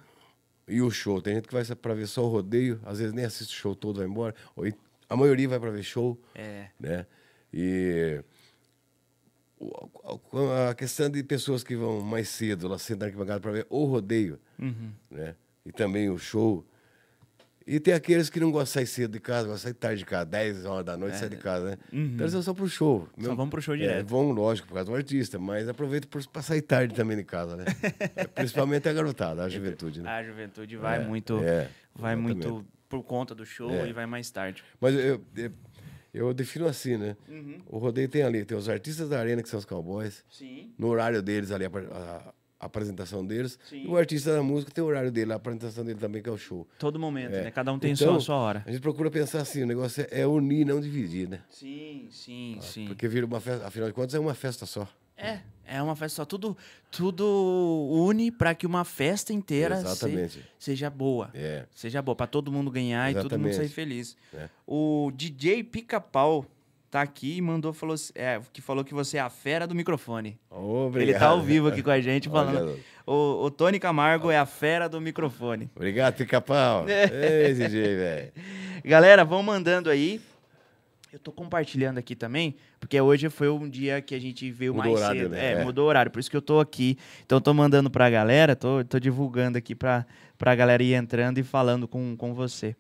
e o show. Tem gente que vai para ver só o rodeio, às vezes nem assiste o show todo, vai embora. Ou, a maioria vai para ver show É. né? E a questão de pessoas que vão mais cedo lá sentar na arquibancada para ver o rodeio, Uhum. né? E também o show. E tem aqueles que não gostam de sair cedo de casa, gostam de sair tarde de casa, 10 horas da noite, sai de casa, né? Então eles vão só pro show. É. Uhum. vão pro show É, direto. vão, lógico, por causa do artista, mas aproveita para sair tarde também de casa, né? Principalmente a garotada, a juventude, né? A juventude vai É, muito. é, vai exatamente. muito por conta do show É. e vai mais tarde. Mas eu, eu, eu defino assim, né? Uhum. O rodeio tem ali, tem os artistas da arena, que são os cowboys, Sim. no horário deles ali, a, a- a apresentação deles. Sim. E o artista da música tem o horário dele, a apresentação dele também, que é o show. Todo momento, É. né? Cada um tem Então, só a sua hora. A gente procura pensar assim, o negócio é, é unir, não dividir, né? Sim, sim, sim. Porque vira uma festa, afinal de contas, é uma festa só. É, é uma festa só. Tudo, tudo une para que uma festa inteira se- Exatamente. seja boa. É. Seja boa, para todo mundo ganhar e todo mundo sair Exatamente. feliz. É. O DJ Pica-Pau tá aqui e mandou, falou, é, que falou que você é a fera do microfone. Obrigado. Ele tá ao vivo aqui com a gente falando. O, o Tony Camargo é a fera do microfone. Obrigado, Pica-Pau. É. Ei, DJ, velho. Galera, vão mandando aí. Eu tô compartilhando aqui também, porque hoje foi um dia que a gente veio Mudou mais horário, cedo. né? É, É. mudou o horário, por isso que eu tô aqui. Então eu tô mandando pra galera, tô, tô divulgando aqui pra, pra galera ir entrando e falando com, com você.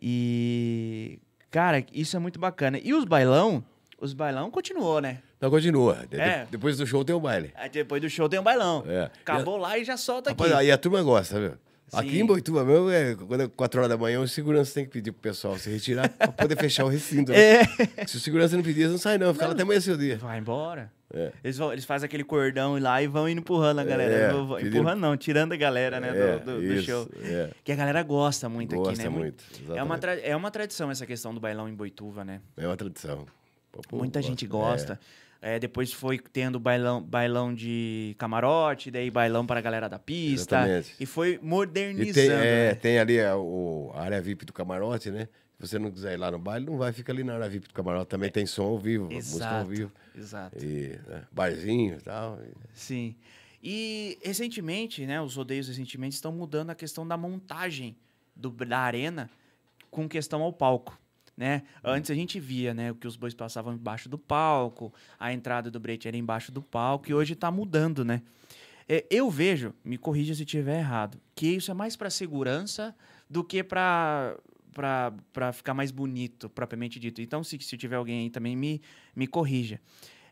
E, cara, isso é muito bacana. E os bailão, os bailão continuou, né? Então continua. É. Depois do show tem o baile. Aí depois do show tem um bailão. É. Acabou lá e já solta aqui. Rapaz, aí a turma gosta, viu? Aqui Sim. em Boituva mesmo, é, quando é 4 horas da manhã, o segurança tem que pedir pro pessoal se retirar pra poder fechar o recinto. né? É. Se o segurança não pedir, eles não sai não, fica lá até amanhã seu dia. Vai embora. É. Eles, vão, eles fazem aquele cordão lá e vão indo empurrando a galera. É, Vão- pedindo- Empurrando não, tirando a galera, né, do- É, do, do isso, show. é. Que a galera gosta muito aqui, Gosta né? muito, É uma, é uma tradição essa questão do bailão em Boituva, né? É uma tradição. Povo Muita gente É. gosta. É, depois foi tendo bailão, bailão de camarote, daí bailão para a galera da pista. Exatamente. E foi E modernizando. tem, é, né? tem ali a, o, a área VIP do camarote, né? Se você não quiser ir lá no baile, não vai, fica ali na área VIP do camarote. Também tem som ao vivo, música ao Exato. vivo. Exato. E né, barzinho e tal. Sim. E recentemente, né, os rodeios recentemente estão mudando a questão da montagem do, da arena com questão ao palco. Né? Antes a gente via né, que os bois passavam embaixo do palco, a entrada do brete era embaixo do palco, e hoje está mudando, né? É, eu vejo, me corrija se estiver errado, que isso é mais para segurança do que para para ficar mais bonito, propriamente dito. Então, se, se tiver alguém aí também, me, me corrija.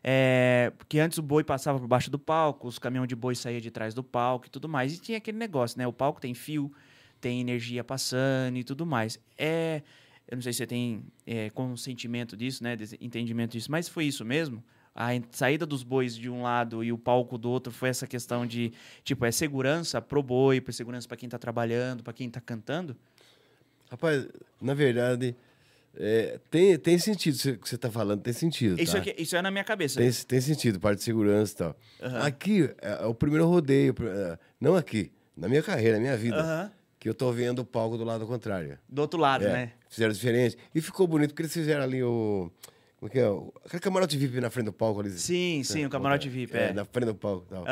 É, porque antes o boi passava por baixo do palco, os caminhões de boi saíam de trás do palco e tudo mais. E tinha aquele negócio, né? O palco tem fio, tem energia passando e tudo mais. É, eu não sei se você tem é, consentimento disso, né? Entendimento disso, mas foi isso mesmo? A saída dos bois de um lado e o palco do outro foi essa questão de, tipo, é segurança pro boi, é segurança para quem tá trabalhando, para quem tá cantando? Rapaz, na verdade, é, tem, tem sentido isso que você está falando, tem sentido. Isso, tá? aqui, isso é na minha cabeça. Tem, tem sentido, parte de segurança e tal. Aqui é, é o primeiro rodeio, é, não aqui, na minha carreira, na minha vida, Aham. que eu tô vendo o palco do lado contrário. Do outro lado, É, né? Fizeram diferente. E ficou bonito, porque eles fizeram ali o. Como é que é? Aquele camarote VIP na frente do palco ali. Sim, sim, o camarote VIP, é. Na frente do palco e tal.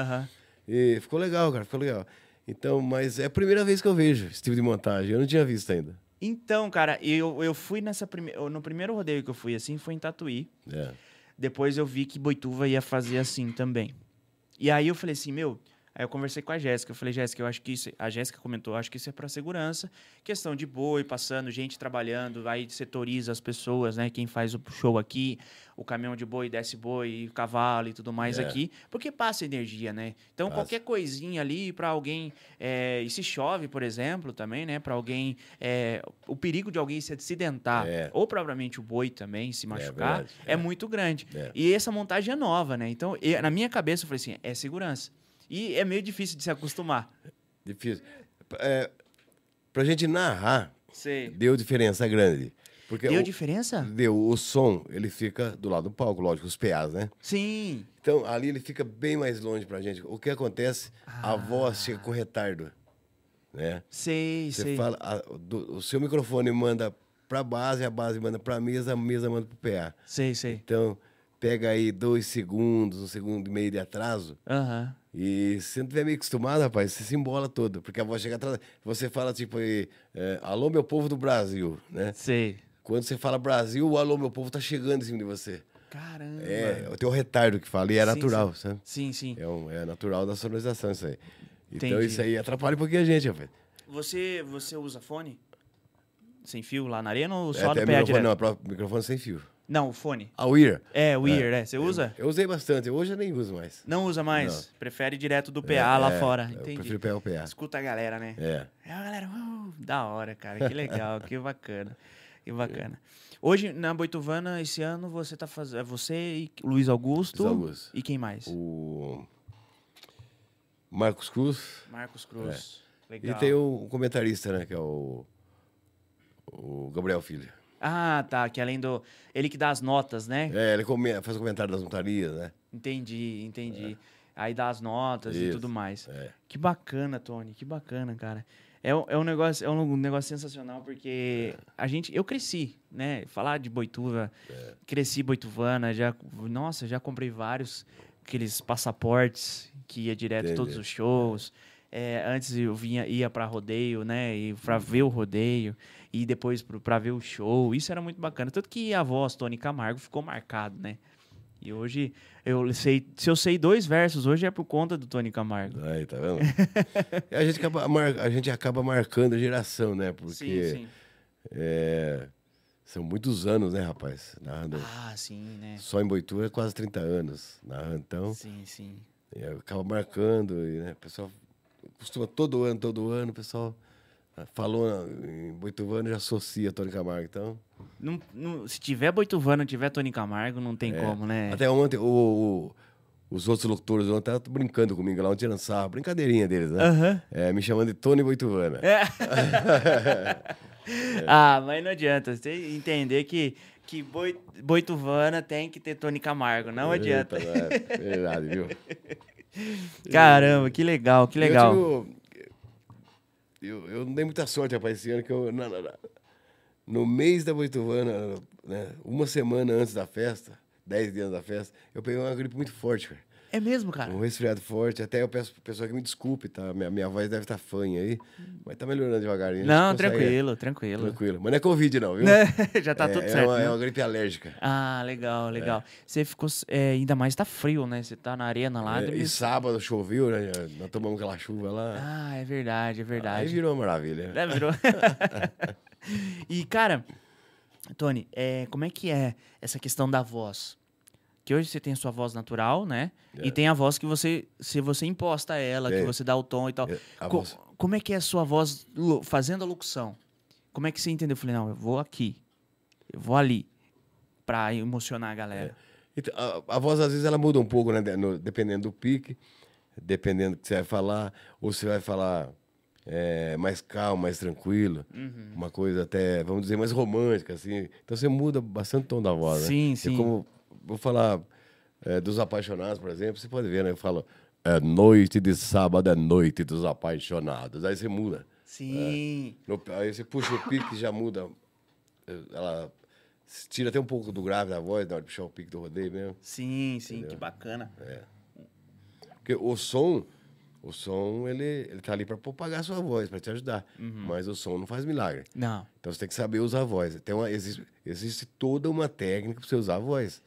E ficou legal, cara, ficou legal. Então, mas é a primeira vez que eu vejo esse tipo de montagem. Eu não tinha visto ainda. Então, cara, eu, eu fui nessa primeira. No primeiro rodeio que eu fui assim, foi em Tatuí. É. Depois eu vi que Boituva ia fazer assim também. E aí eu falei assim, meu. Aí eu conversei com a Jéssica. Eu falei, Jéssica, eu acho que isso. A Jéssica comentou, acho que isso é para segurança. Questão de boi passando, gente trabalhando, aí setoriza as pessoas, né? Quem faz o show aqui, o caminhão de boi desce boi, cavalo e tudo mais É. aqui, porque passa energia, né? Então Passa. qualquer coisinha ali para alguém. é, e se chove, por exemplo, também, né? Para alguém. é, o perigo de alguém se acidentar, É. ou propriamente o boi também se machucar, verdade, é, é. muito grande. É. E essa montagem é nova, né? Então, e- na minha cabeça, eu falei assim: é segurança. E é meio difícil de se acostumar. Difícil. É, pra gente narrar, Sei. deu diferença grande. Porque Deu o, diferença? Deu. O som, ele fica do lado do palco, lógico, os PAs, né? Sim. Então, ali ele fica bem mais longe pra gente. O que acontece? Ah. A voz chega com retardo, né? Sei, Você sei. fala, a- do- o seu microfone manda pra base, a base manda pra mesa, a mesa manda pro PA. Sei, sei. Então, pega aí dois segundos, um segundo e meio de atraso. Aham. E se não tiver meio acostumado, rapaz, você se embola todo. Porque a voz chega atrás. Você fala tipo é, alô, meu povo do Brasil, né? Sei. Quando você fala Brasil, o alô, meu povo tá chegando em cima de você. Caramba. É, eu tenho um retardo que fala, e é Sim, natural, sabe? Sim, sim. É, um, é natural da sonorização isso aí. Então Entendi. isso aí atrapalha um pouquinho a gente, rapaz. Você, você usa fone? Sem fio lá na arena ou É, só até no pé microfone, direto? não, é microfone sem fio. O fone. A Weir. É, o ear, né? Você usa? Eu usei bastante, hoje eu nem uso mais. Não usa mais? Prefere direto do PA É, lá é, fora. Eu Entendi. prefiro pegar o PA. Escuta a galera, né? É. É, a galera, uh, da hora, cara. Que legal, que bacana. Que bacana. Hoje, na Boituvana, esse ano, você tá fazendo. É você e Luiz Augusto. Luiz Augusto. E quem mais? O Marcos Cruz. Marcos Cruz. Legal. E tem o comentarista, né? Que é o, o Gabriel Filho. Ah, tá. Que além do. Ele que dá as notas, né? É, ele come- faz o comentário das montarias, né? Entendi, entendi. Aí dá as notas e Isso, tudo mais. é. Que bacana, Tony. Que bacana, cara. É, um- é um negócio, é um negócio sensacional porque a gente, eu cresci, né? Falar de Boituva, cresci Boituvana, já, nossa, já comprei vários aqueles passaportes que ia direto Entendi. todos os shows. É, antes eu vinha ia para rodeio, né? E para ver o rodeio e depois para ver o show. Isso era muito bacana, tanto que a voz Tony Camargo ficou marcado, né? E hoje eu sei, se eu sei dois versos hoje é por conta do Tony Camargo. Aí, tá vendo? A, gente acaba a gente acaba marcando a geração, né? Porque sim, sim. é, são muitos anos, né, rapaz? Narrando. Ah, sim, né? Só em Boituva é quase 30 anos narrando. Então, Sim, sim. é, acaba marcando. E, né, o pessoal costuma todo ano, todo ano, o pessoal falou em Boituvano já associa Tony Camargo. Então, Não, não- se tiver Boituvana, tiver Tony Camargo, não tem como, né? É. até ontem, o- o- os outros locutores ontem estavam brincando comigo lá, ontem tirando sarro, brincadeirinha deles, né? Aham. É, me chamando de Tony Boituvana. É. ah, mas não adianta. Você entender que, que Boi- Boituvana tem que ter Tony Camargo. Não adianta. Eita, é, verdade, viu? Caramba, que legal, que legal. Eu, tive- eu, eu não dei muita sorte, rapaz, esse ano que eu. na- na- na- no mês da Boituvana, né, uma semana antes da festa, dez dias da festa, eu peguei uma gripe muito forte, cara. É mesmo, cara? Um resfriado forte. Até eu peço pro pessoal que me desculpe, tá? Minha, minha voz deve estar fanha aí, mas tá melhorando devagarinho. Não, consegue- tranquilo, tranquilo. Tranquilo. Mas não é Covid, não, viu? Já tá é, tudo é certo. uma, né? é uma gripe alérgica. Ah, legal, legal. Você ficou. é, ainda mais tá frio, né? Você tá na arena lá. É, deve- e sábado choveu, né? Nós tomamos aquela chuva lá. Ah, é verdade, é aí verdade. virou uma maravilha. É, virou. e, cara, Tony, é, como é que é essa questão da voz? Que hoje você tem a sua voz natural, né? E É. tem a voz que você, se você imposta ela, que É. você dá o tom e tal. É, Co- voz. Como é que é a sua voz fazendo a locução? Como é que você entendeu? Eu falei, não, eu vou aqui, eu vou ali, pra emocionar a galera. Então, a, a voz, às vezes, ela muda um pouco, né? no- dependendo do pique, dependendo do que você vai falar, ou você vai falar é, mais calmo, mais tranquilo, Uhum. uma coisa até, vamos dizer, mais romântica, assim. Então você muda bastante o tom da voz, né? Sim, E sim. como vou falar é, dos apaixonados, por exemplo, você pode ver, né? Eu falo, é noite de sábado, é noite dos apaixonados. Aí você muda. Sim. No- aí você puxa o pique já muda. Ela tira até um pouco do grave da voz na hora de puxar o pique do rodeio mesmo. Sim, sim, que bacana. Porque o som, o som, ele, ele tá ali para propagar a sua voz, para te ajudar. Uhum. Mas o som não faz milagre. Não, Então você tem que saber usar a voz. Tem uma, existe, existe toda uma técnica para você usar a voz.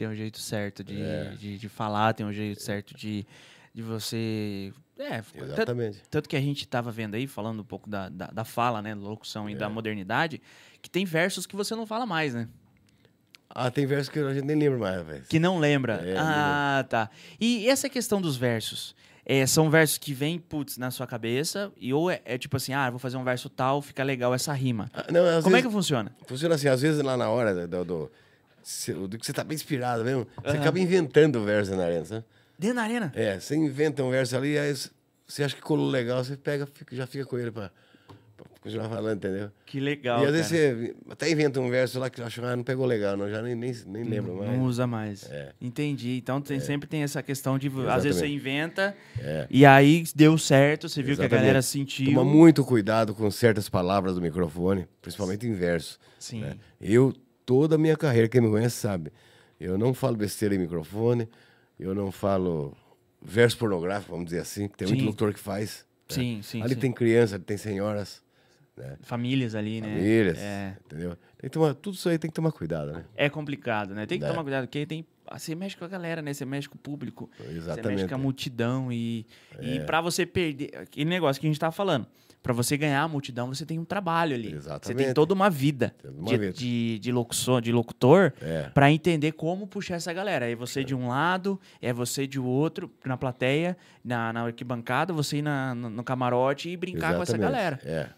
Tem um jeito certo de, É. de, de falar, tem um jeito certo de, de você. É, Exatamente. tanto que a gente tava vendo aí, falando um pouco da, da, da fala, né? Locução e da É. modernidade, que tem versos que você não fala mais, né? Ah, tem versos que a gente nem lembra mais, velho. Que não lembra. É, ah, tá. E essa questão dos versos? É, são versos que vêm, putz, na sua cabeça, e ou é, é tipo assim, ah, vou fazer um verso tal, fica legal essa rima. Ah, não, Como é vezes, que funciona? Funciona assim, às vezes lá na hora do, do, se- do que você tá bem inspirado mesmo, você acaba inventando o verso na arena, sabe? Dentro da arena? É, você inventa um verso ali, aí você acha que colou legal, você pega, fica- já fica com ele pra, pra continuar falando, entendeu? Que legal. e às vezes cara. você até inventa um verso lá que eu acho, ah, não pegou legal, não, já nem, nem, nem lembro mais. Não usa mais. É. Entendi. Então tem- sempre tem essa questão de. Às vezes você Exatamente. inventa É. e aí deu certo, você viu que a Exatamente. galera sentiu. Toma muito cuidado com certas palavras do microfone, principalmente em verso. Sim. né? Eu, toda a minha carreira, quem me conhece sabe, eu não falo besteira em microfone, eu não falo verso pornográfico, vamos dizer assim, que tem muito Sim. locutor que faz. né? Sim, sim. Ali sim. tem criança, ali tem senhoras. né? Famílias ali, né? Famílias, É, entendeu? Tem que tomar, tudo isso aí tem que tomar cuidado, né? é complicado, né? Tem que É. tomar cuidado, porque tem. Você mexe com a galera, né? Você mexe com o público. Você mexe Exatamente. É. com a multidão. E, e para você perder. Aquele negócio que a gente tava falando. Pra você ganhar a multidão, você tem um trabalho ali. Você tem Exatamente. toda uma vida, uma de, vida. de, de, locução, de locutor É. pra entender como puxar essa galera. É você de um lado, é você de outro, na plateia, na, na arquibancada, você ir na, no, camarote e brincar com essa Exatamente. galera. É.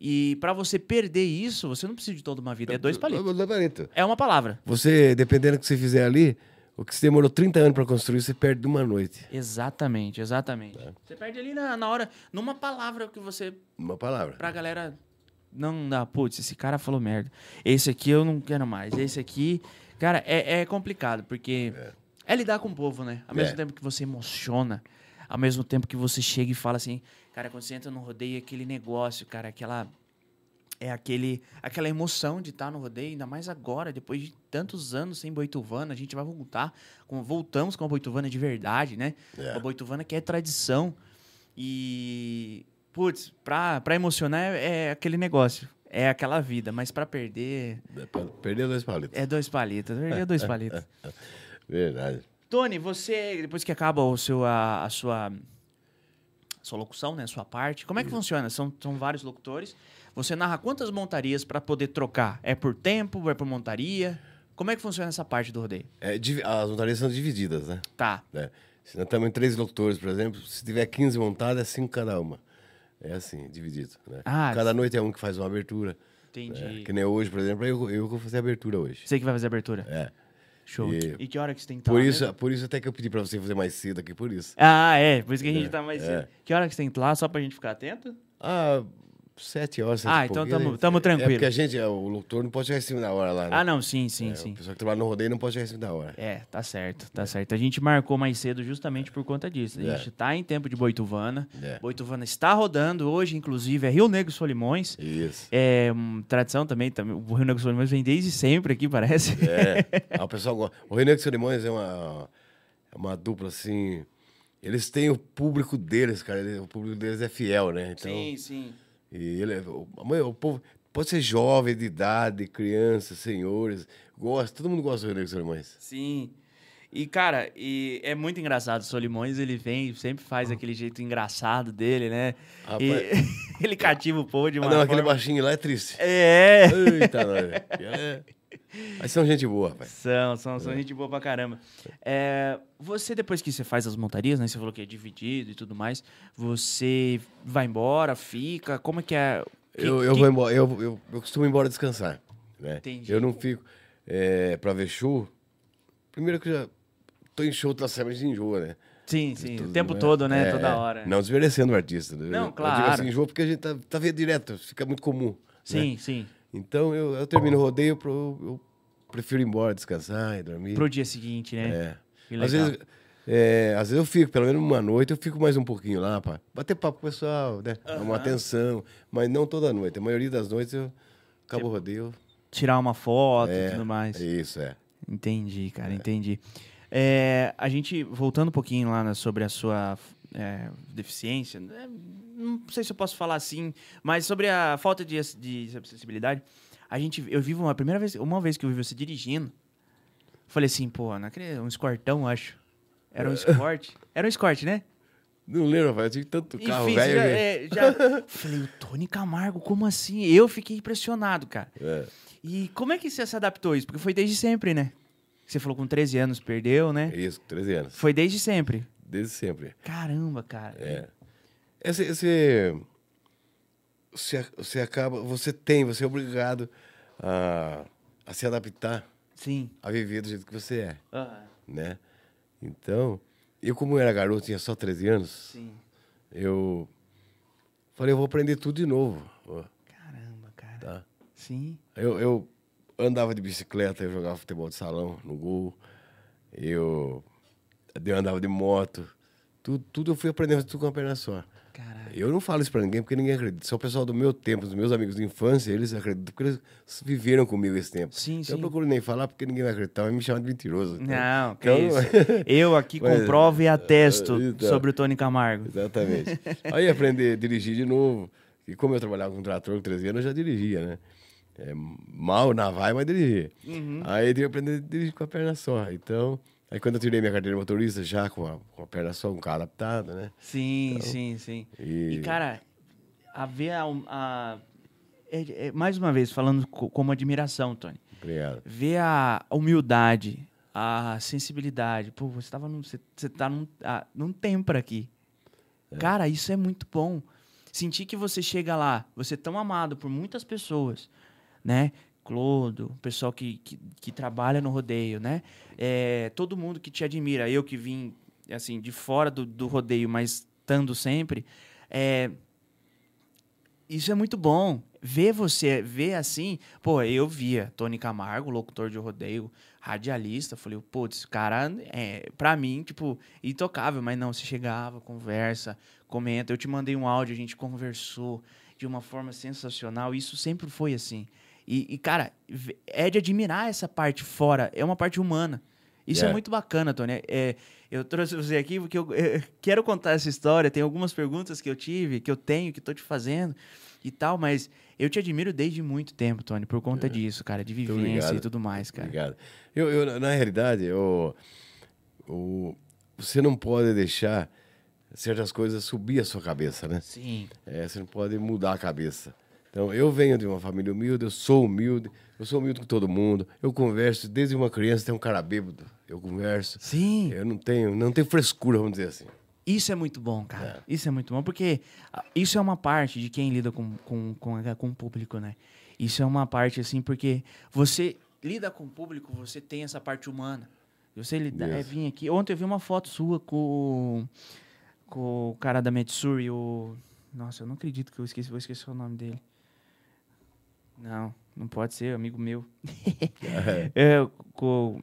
E pra você perder isso, você não precisa de toda uma vida. É. Dois palitos. É uma palavra. Você, dependendo do que você fizer ali, o que você demorou 30 anos pra construir, você perde de uma noite. Exatamente, exatamente. É. Você perde ali na, na hora, numa palavra que você. Uma palavra. Pra galera não dá, putz, esse cara falou merda. Esse aqui eu não quero mais. Esse aqui. Cara, é, é complicado, porque é. lidar com o povo, né? Ao mesmo É. tempo que você emociona, ao mesmo tempo que você chega e fala assim, cara, quando você entra no rodeio, é aquele negócio, cara, aquela. É aquele, aquela emoção de estar no rodeio, ainda mais agora, depois de tantos anos sem Boituvana, a gente vai voltar, com, voltamos com a Boituvana de verdade, né? É. A Boituvana que é tradição. E, putz, pra, pra emocionar é, é aquele negócio, é aquela vida, mas pra perder Perdeu dois palitos. é dois palitos, é dois palitos. Verdade. Tony, você, depois que acaba o seu, a, a sua, sua locução, né, sua parte, como é que funciona? São, são vários locutores, você narra quantas montarias pra poder trocar? É por tempo, é por montaria? Como é que funciona essa parte do rodeio? É, as montarias são divididas, né? Tá, né? Se nós estamos em três locutores, por exemplo, se tiver 15 montadas, é 5 cada uma. É assim, dividido. Né? Ah, cada noite é um que faz uma abertura. entendi. né? Que nem hoje, por exemplo, eu, eu vou fazer a abertura hoje. Você que vai fazer a abertura? É. Show. E- E, que hora que você tem que estar Por lá isso, mesmo? por isso até que eu pedi pra você fazer mais cedo aqui, por isso. Ah, é. Por isso que a gente tá mais é. cedo. Que hora que você tem que ir lá, só pra gente ficar atento? Ah, sete horas, sete Ah, então tamo- né? tamo É tranquilo. porque a gente, é, o locutor não pode chegar em cima da hora lá, né? Ah, não, sim, sim, É, sim. O pessoal que trabalha no rodeio não pode chegar em cima da hora. É, tá certo, tá certo. A gente marcou mais cedo justamente por conta disso. A É. gente tá em tempo de Boituvana. É. Boituvana está rodando hoje, inclusive, é Rio Negro Solimões. Isso. É hum, tradição também, também, o Rio Negro Solimões vem desde sempre aqui, parece. É. Ah, o pessoal gosta. O Rio Negro Solimões é uma, é uma dupla assim. Eles têm o público deles, cara. o público deles é fiel, né? Então, sim. E ele, é- o, o povo pode ser jovem, de idade, crianças, senhores. Gosta, todo mundo gosta do Negro Solimões. Sim. E, cara, e é muito engraçado. O Solimões, ele vem, sempre faz aquele jeito engraçado dele, né? Rapaz. E ele cativa o povo de uma Ah, não, aquele forma... baixinho lá é triste. É. Eita, nós. É. Mas são gente boa, rapaz. São, são, são gente boa pra caramba. É, você, depois que você faz as montarias, né? Você falou que é dividido e tudo mais. Você vai embora, fica? Como é que é? Que- Eu, eu que- vou embora, eu, eu, eu costumo ir embora descansar. Né? Entendi. Eu não fico é, pra ver show. Primeiro que eu já tô em show, tá sempre de enjoa, né? Sim, sim. Tudo, o tempo todo, né? É, Toda é. hora. Não desmerecendo o artista. né? Não, Eu- Eu claro. digo assim, enjoa porque a gente tá, tá vendo direto, fica muito comum. né? Sim, sim. Então eu, eu termino o rodeio, pro, eu prefiro ir embora, descansar e dormir. Pro dia seguinte, né? É. Às vezes, é, às vezes eu fico, pelo menos uma noite, eu fico mais um pouquinho lá, pra bater papo com o pessoal, né? Dar uma atenção. Mas não toda noite. A maioria das noites eu acabo o rodeio. Tirar uma foto e É, tudo mais. Isso, é. Entendi, cara, entendi. É, a gente, voltando um pouquinho lá sobre a sua é, deficiência, né, não sei se eu posso falar assim, mas sobre a falta de, de acessibilidade, a gente, eu vivo uma primeira vez, uma vez que eu vi você dirigindo, falei assim, pô, não acredito, um escortão, acho. Era um escort. Era um escort, né? Não lembro, rapaz. Eu tive tanto carro velho. já, que- é, já- falei, o Tony Camargo, como assim? Eu fiquei impressionado, cara. É. E como é que você se adaptou a isso? Porque foi desde sempre, né? Você falou com 13 anos, perdeu, né? Isso, 13 anos. Foi desde sempre. Desde sempre. Caramba, cara. É. Esse, esse, você, você acaba, você tem, você é obrigado a, a se adaptar, Sim. a viver do jeito que você é, Aham. né? Então, eu como era garoto, tinha só 13 anos, Sim. eu falei, eu vou aprender tudo de novo. Caramba, cara. Tá? Sim. Eu, eu andava de bicicleta, eu jogava futebol de salão no gol, eu, eu andava de moto, tudo, tudo eu fui aprendendo tudo com a perna só. Caralho. Eu não falo isso pra ninguém porque ninguém acredita. Só o pessoal do meu tempo, dos meus amigos de infância, eles acreditam porque eles viveram comigo esse tempo. Sim, então sim. Eu procuro nem falar porque ninguém vai acreditar, vai me chamar de mentiroso. Não, que Então- isso. Eu aqui Mas- comprovo e atesto Então. sobre o Tony Camargo. Exatamente. Aí aprender a dirigir de novo, E como eu trabalhava com trator com 13 anos, eu já dirigia, né? É, mal na vai, mas dirigia. Uhum. Aí eu aprender a dirigir com a perna só. Então, aí quando eu tirei minha carteira de motorista, já com a, com a perna só, um carro adaptado, né? Sim, sim, sim. E, E- cara, a ver a. a- é- é- mais uma vez, falando co- como admiração, Tony. Obrigado. Ver a humildade, a sensibilidade. Pô, você tava num. Você, você tá num, ah, num aqui. Cara, isso é muito bom. Sentir que você chega lá, você é tão amado por muitas pessoas, né? Clodo, o pessoal que, que, que trabalha no rodeio, né? É, todo mundo que te admira, eu que vim, assim, de fora do, do rodeio, mas estando sempre, é, isso é muito bom. Ver você, ver assim, pô, eu via Tony Camargo, locutor de rodeio, radialista, falei, esse cara, é, pra mim, tipo, intocável, mas não, você chegava, conversa, comenta, eu te mandei um áudio, a gente conversou de uma forma sensacional, isso sempre foi assim. E, e, cara, é de admirar essa parte fora, é uma parte humana. Isso é É. muito bacana, Tony. É, eu trouxe você aqui porque eu, eh, quero contar essa história. Tem algumas perguntas que eu tive, que eu tenho, que estou te fazendo e tal, mas eu te admiro desde muito tempo, Tony, por conta disso, cara, de vivência e tudo mais, cara. Obrigado. Eu, eu, na- realidade, eu, o, você não pode deixar certas coisas subir a sua cabeça, né? Sim. É, você não pode mudar a cabeça. Então, eu venho de uma família humilde, eu sou humilde, eu sou humilde com todo mundo. Eu converso desde uma criança, tem um cara bêbado, eu converso. Sim. Eu não tenho, não tenho frescura, vamos dizer assim. Isso é muito bom, cara. Isso é muito bom, porque ah, isso é uma parte de quem lida com, com, com, a- com o público, né? Isso é uma parte, assim, porque você lida com o público, você tem essa parte humana. Você lida, é, Isso. vir aqui. Ontem eu vi uma foto sua com, com o cara da Metsuri, o. Nossa, eu não acredito que eu esqueci, vou esquecer o nome dele. Não, não pode ser, amigo meu. é, com,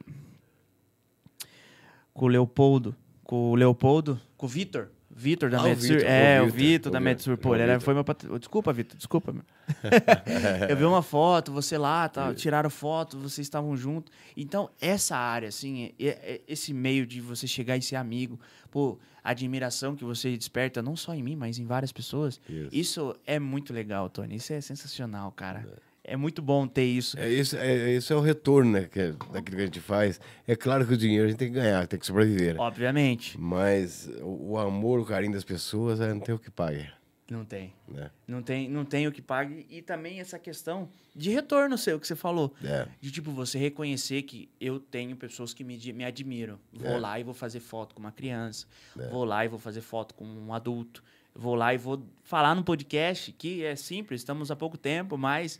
com o Leopoldo. Com o Leopoldo. Com o Vitor. Vitor da Ah. Vitor, É, o Vitor, da Metsur. Pô, o ele era, Vitor. foi meu patro... Desculpa, Vitor, desculpa. meu. eu vi uma foto, você lá, tá, tiraram foto, vocês estavam juntos. Então, essa área, assim, é- é- esse meio de você chegar e ser amigo, pô, a admiração que você desperta, não só em mim, mas em várias pessoas, Isso. isso é muito legal, Tony. Isso é sensacional, cara. É muito bom ter isso. É, isso, é, isso é o retorno né, que é, daquilo que a gente faz. É claro que o dinheiro a gente tem que ganhar, tem que sobreviver. Obviamente. Mas o, o amor, o carinho das pessoas, é, não tem o que pagar. Não tem. Né? Não tem, não tem o que pague. E também essa questão de retorno seu, que você falou. É. De, tipo, você reconhecer que eu tenho pessoas que me, me admiram. Vou É. lá e vou fazer foto com uma criança. Vou lá e vou fazer foto com um adulto. Vou lá e vou falar no podcast, que é simples, estamos há pouco tempo, mas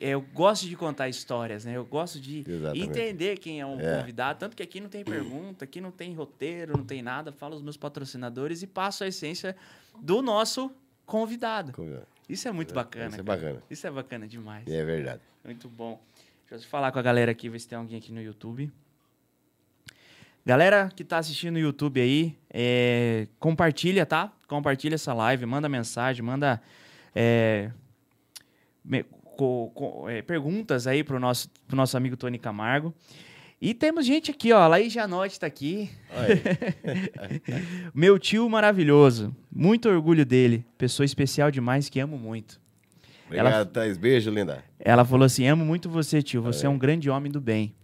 é, eu gosto de contar histórias, né? Eu gosto de Exatamente. entender quem é um É. convidado. Tanto que aqui não tem pergunta, aqui não tem roteiro, não tem nada. Falo os meus patrocinadores e passo a essência do nosso convidado. É? Isso é muito bacana. Isso é cara. bacana. Isso é bacana demais. É verdade. Muito bom. Deixa eu falar com a galera aqui, ver se tem alguém aqui no YouTube. Galera que tá assistindo no YouTube aí, é, compartilha, tá? Compartilha essa live, manda mensagem, manda é, me- co- co- é, perguntas aí pro nosso, pro nosso amigo Tony Camargo. E temos gente aqui, ó. Laís Janotti tá aqui. Meu tio maravilhoso. Muito orgulho dele. Pessoa especial demais que amo muito. obrigado, Ela- Thaís. Beijo, linda. Ela falou assim: amo muito você, tio. Você é um grande homem do bem.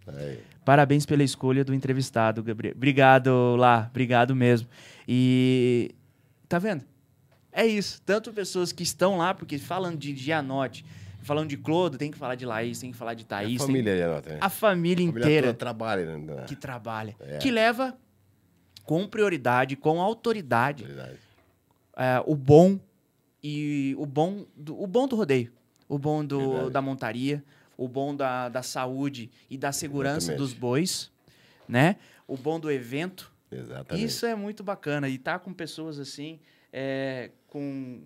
Parabéns pela escolha do entrevistado, Gabriel. Obrigado, lá. Obrigado mesmo. E. Tá vendo? É isso. Tanto pessoas que estão lá, porque falando de Gianotti, falando de Clodo, tem que falar de Laís, tem que falar de A Thaís. tem- família, aí, anota, né? A família A inteira toda trabalha, né? que trabalha. É. Que leva com prioridade, com autoridade, é, o bom e o bom do, o bom do rodeio, o bom do, Verdade. da montaria, o bom da, da saúde e da segurança Exatamente. dos bois, né? O bom do evento. Exatamente. Isso é muito bacana. E tá com pessoas assim, é, com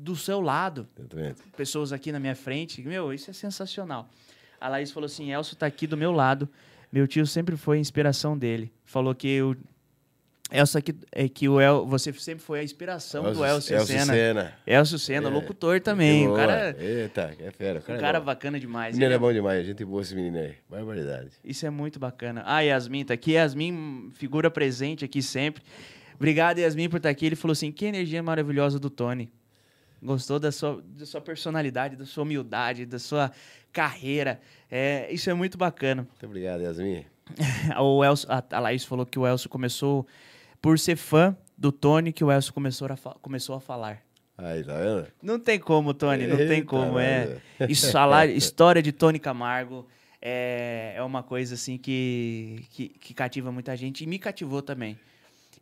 do seu lado, Exatamente. pessoas aqui na minha frente. Meu, isso é sensacional. A Laís falou assim: Elcio tá aqui do meu lado. Meu tio sempre foi a inspiração dele. Falou que o Elcio aqui, é que o El, você sempre foi a inspiração do Elcio Elcio Senna. Senna. Elcio Senna, É. locutor também. O cara, Eita, é fera. O cara, cara é bom. bacana demais. Menino Ele é bom demais. Gente boa esse menino aí. Barbaridade. Isso é muito bacana. Ah, Yasmin tá aqui. Yasmin, figura presente aqui sempre. Obrigado, Yasmin, por estar aqui. Ele falou assim: que energia maravilhosa do Tony. Gostou da sua, da sua personalidade, da sua humildade, da sua carreira. É, isso é muito bacana. Muito obrigado, Yasmin. o Elcio, a, a Laís falou que o Elcio começou por ser fã do Tony, que o Elcio começou a, começou a falar. Aí, tá vendo? Não tem como, Tony, não tem Eita, como. É. Isso, falar, história de Tony Camargo é, é uma coisa assim que, que, que cativa muita gente e me cativou também.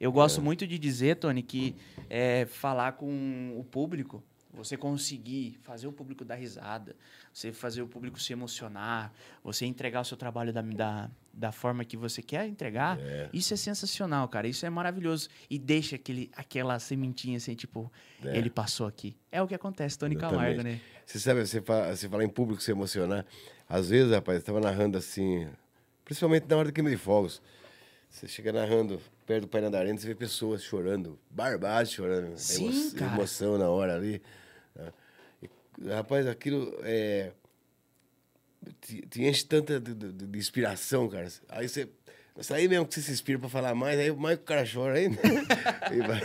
Eu gosto muito de dizer, Tony, que é, falar com o público, você conseguir fazer o público dar risada, você fazer o público se emocionar, você entregar o seu trabalho da, da, da forma que você quer entregar, É. isso é sensacional, cara. Isso é maravilhoso. E deixa aquele, aquela sementinha assim, tipo, É. ele passou aqui. É o que acontece, Tony. Camargo, né? Você sabe, você fala, você fala em público, se emocionar. Às vezes, rapaz, eu tava narrando assim, principalmente na hora do queima de fogos. Você chega narrando perto do painel da arena, você vê pessoas chorando, barbado chorando. Sim, emo- cara. Emoção na hora ali. né? E, rapaz, aquilo é. Te, te enche tanta de, de- de inspiração, cara. Aí você. Isso aí mesmo que você se inspira pra falar mais, aí mais que o cara chora aí. né? E vai-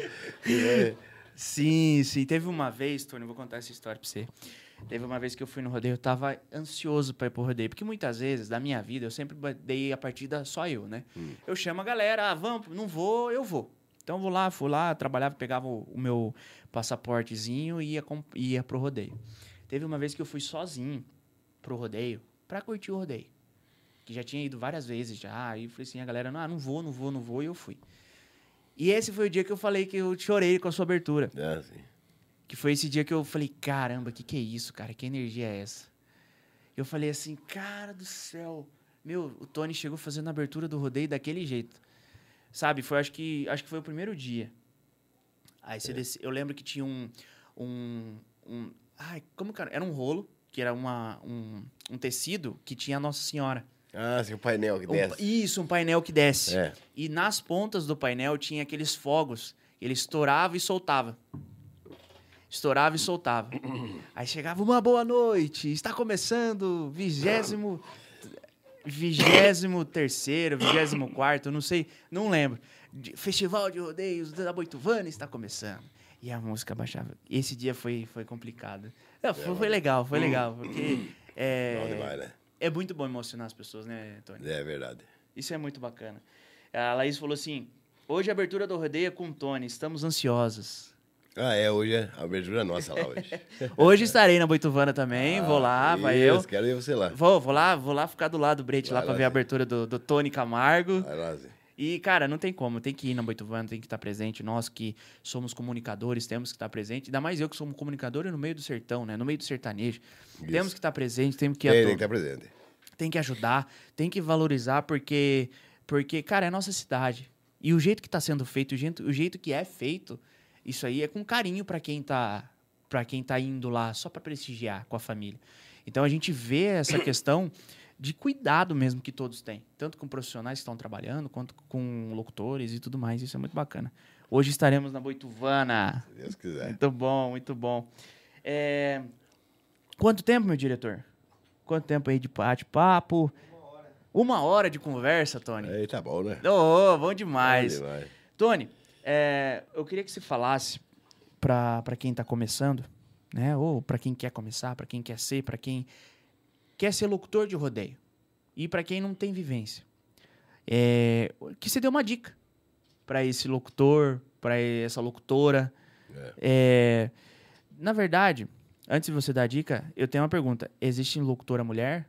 e vai- Sim, sim. Teve uma vez, Tony, vou contar essa história pra você. Teve uma vez que eu fui no rodeio, eu tava ansioso pra ir pro rodeio. Porque muitas vezes, da minha vida, eu sempre dei a partida só eu, né? Eu chamo a galera, ah, vamos, não vou, eu vou. Então eu vou lá, fui lá, trabalhava, pegava o, o meu passaportezinho e ia, ia pro rodeio. Teve uma vez que eu fui sozinho pro rodeio pra curtir o rodeio. Que já tinha ido várias vezes já. E falei assim, a galera, ah, não vou, não vou, não vou, e eu fui. E esse foi o dia que eu falei que eu chorei com a sua abertura. Ah, sim. Que foi esse dia que eu falei, caramba, que que é isso, cara? Que energia é essa? Eu falei assim, cara do céu. Meu, o Tony chegou fazendo a abertura do rodeio daquele jeito. Sabe? Foi, acho que, acho que foi o primeiro dia. Aí você desce- eu lembro que tinha um, um, um- ai, como cara, era um rolo, que era uma, um, um tecido que tinha a Nossa Senhora. Ah, sim, o painel que Um desce. pa- isso, um painel que desce. É. E nas pontas do painel tinha aqueles fogos. Ele estourava e soltava. Estourava e soltava. Aí chegava uma boa noite. Está começando vigésimo. Vigésimo terceiro, vigésimo quarto, não sei, não lembro. Festival de Rodeios da Boituvana está começando. E a música baixava. Esse dia foi, foi complicado. Não, foi, foi legal, foi legal. Porque é, demais, né? é muito bom emocionar as pessoas, né, Tony? É verdade. Isso é muito bacana. A Laís falou assim: hoje a abertura do rodeio é com o Tony, estamos ansiosos. Ah, é, hoje é a abertura nossa lá hoje. Hoje estarei na Boituvana também, vou lá, vai eu. Ah, Isso, quero ver você lá. Vou, vou lá, vou lá ficar do lado do Brete lá lá, ver a abertura do, do Tony Camargo. Vai lá, Zé. E, cara, não tem como, tem que ir na Boituvana, tem que estar presente. Nós que somos comunicadores, temos que estar presente. Ainda mais eu que sou um comunicador no meio do sertão, né? No meio do sertanejo. Temos que estar presente, temos que ir Tem, tem que estar presente. tem que ajudar, tem que valorizar, porque, porque cara, é a nossa cidade. E o jeito que está sendo feito, o jeito, o jeito que é feito, isso aí é com carinho para quem tá para quem tá indo lá só para prestigiar com a família. Então a gente vê essa questão de cuidado mesmo que todos têm, tanto com profissionais que estão trabalhando, quanto com locutores e tudo mais. Isso é muito bacana. Hoje estaremos na Boituvana. Se Deus quiser. Muito bom, muito bom. É, Quanto tempo, meu diretor? Quanto tempo aí de bate-papo? Uma hora de conversa, Tony. Aí tá bom, né? Ô, bom demais. Bom demais. Tony, é, eu queria que você falasse para quem está começando, né? Ou para quem quer começar, para quem quer ser, para quem quer ser locutor de rodeio e para quem não tem vivência, é, que você dê uma dica para esse locutor, para essa locutora. É, na verdade, antes de você dar a dica, eu tenho uma pergunta: existe locutora mulher?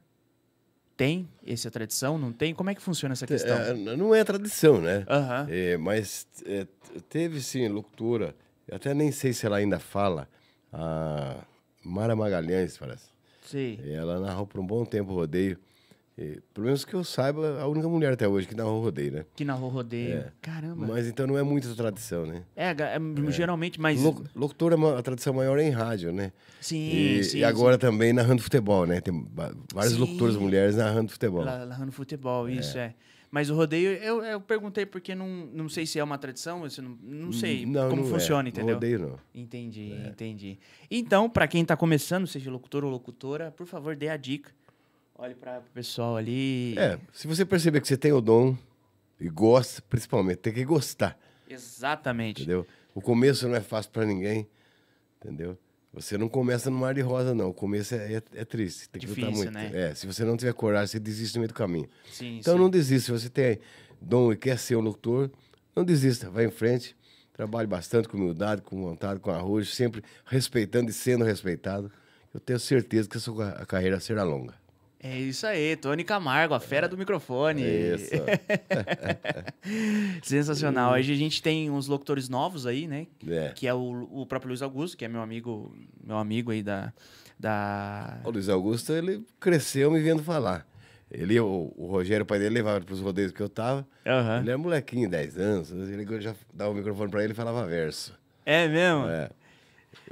Tem essa tradição? Não tem? Como é que funciona essa questão? É, não é tradição, né? Aham. É, mas é, teve sim locutora, até nem sei se ela ainda fala, a Mara Magalhães, parece. Sei. Ela narrou por um bom tempo o rodeio. E, pelo menos que eu saiba, a única mulher até hoje que narrou rodeio, né? Que narrou rodeio. É. Caramba. Mas então não é muita tradição, né? É, ga- é, geralmente, mas. Lo- Locutora, é uma- a tradição maior é em rádio, né? Sim, E, sim. e agora também narrando futebol, né? Tem várias Sim. locutoras mulheres narrando futebol. sim. Narrando futebol, isso é. Mas o rodeio, eu, eu perguntei porque não, não sei se é uma tradição, se não, não sei Não, como não funciona, é. entendeu? Rodeio não. Entendi, É. entendi. Então, para quem tá começando, seja locutor ou locutora, por favor, dê a dica. Olhe para o pessoal ali. É, se você perceber que você tem o dom e gosta, principalmente, tem que gostar, Exatamente. entendeu? O começo não é fácil pra ninguém, Entendeu? Você não começa no mar de rosa, não. O começo é, é, é triste. Tem que lutar Difícil, muito. né? É, se você não tiver coragem, você desiste no meio do caminho. Sim, Então sim. não desista. Se você tem dom e quer ser um locutor, não desista. Vai em frente. Trabalhe bastante com humildade, com vontade, com arrojo, sempre respeitando e sendo respeitado. Eu tenho certeza que a sua ca- carreira será longa. É isso aí, Tony Camargo, a fera do microfone. É isso. Sensacional. Hoje a gente tem uns locutores novos aí, né? É. Que é o, o próprio Luiz Augusto, que é meu amigo, meu amigo aí da. da... O Luiz Augusto, ele cresceu me vendo falar. Ele, o, o Rogério, o pai dele, levava para os rodeios que eu tava. Aham. Ele era molequinho, 10 anos. Ele já dava o microfone para ele e falava verso. É mesmo? É.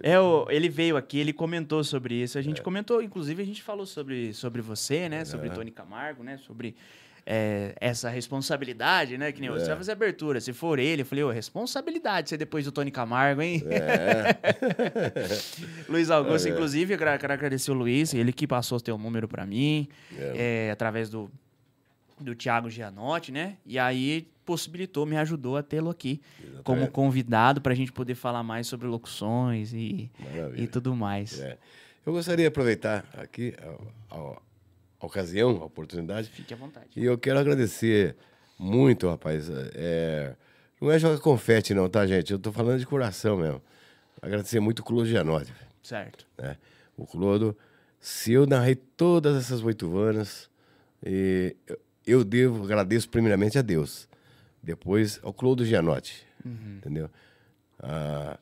É, o, ele veio aqui, ele comentou sobre isso. A gente comentou, inclusive, a gente falou sobre, sobre você, né? Sobre Tony Camargo, né? Sobre é, essa responsabilidade, né? Que nem você vai fazer abertura. Se for ele, eu falei, ô, responsabilidade ser depois do Tony Camargo, hein? Luiz Augusto, inclusive, eu quero agradecer o Luiz, ele que passou o teu número pra mim, é, através do, do Thiago Gianotti, né? E aí possibilitou, me ajudou a tê-lo aqui como convidado pra gente poder falar mais sobre locuções e, Maravilha. e tudo mais. É. Eu gostaria de aproveitar aqui a, a- a ocasião, a oportunidade, Fique à vontade. e eu quero agradecer muito, rapaz. É, não é jogar confete, não, tá, gente? Eu tô falando de coração mesmo. Agradecer muito o Clodo Gianotti. Certo. né? O Clodo, se eu narrei todas essas oito vanas, e eu- eu devo, agradeço primeiramente a Deus, depois ao Clodo Gianotti, entendeu? Ah,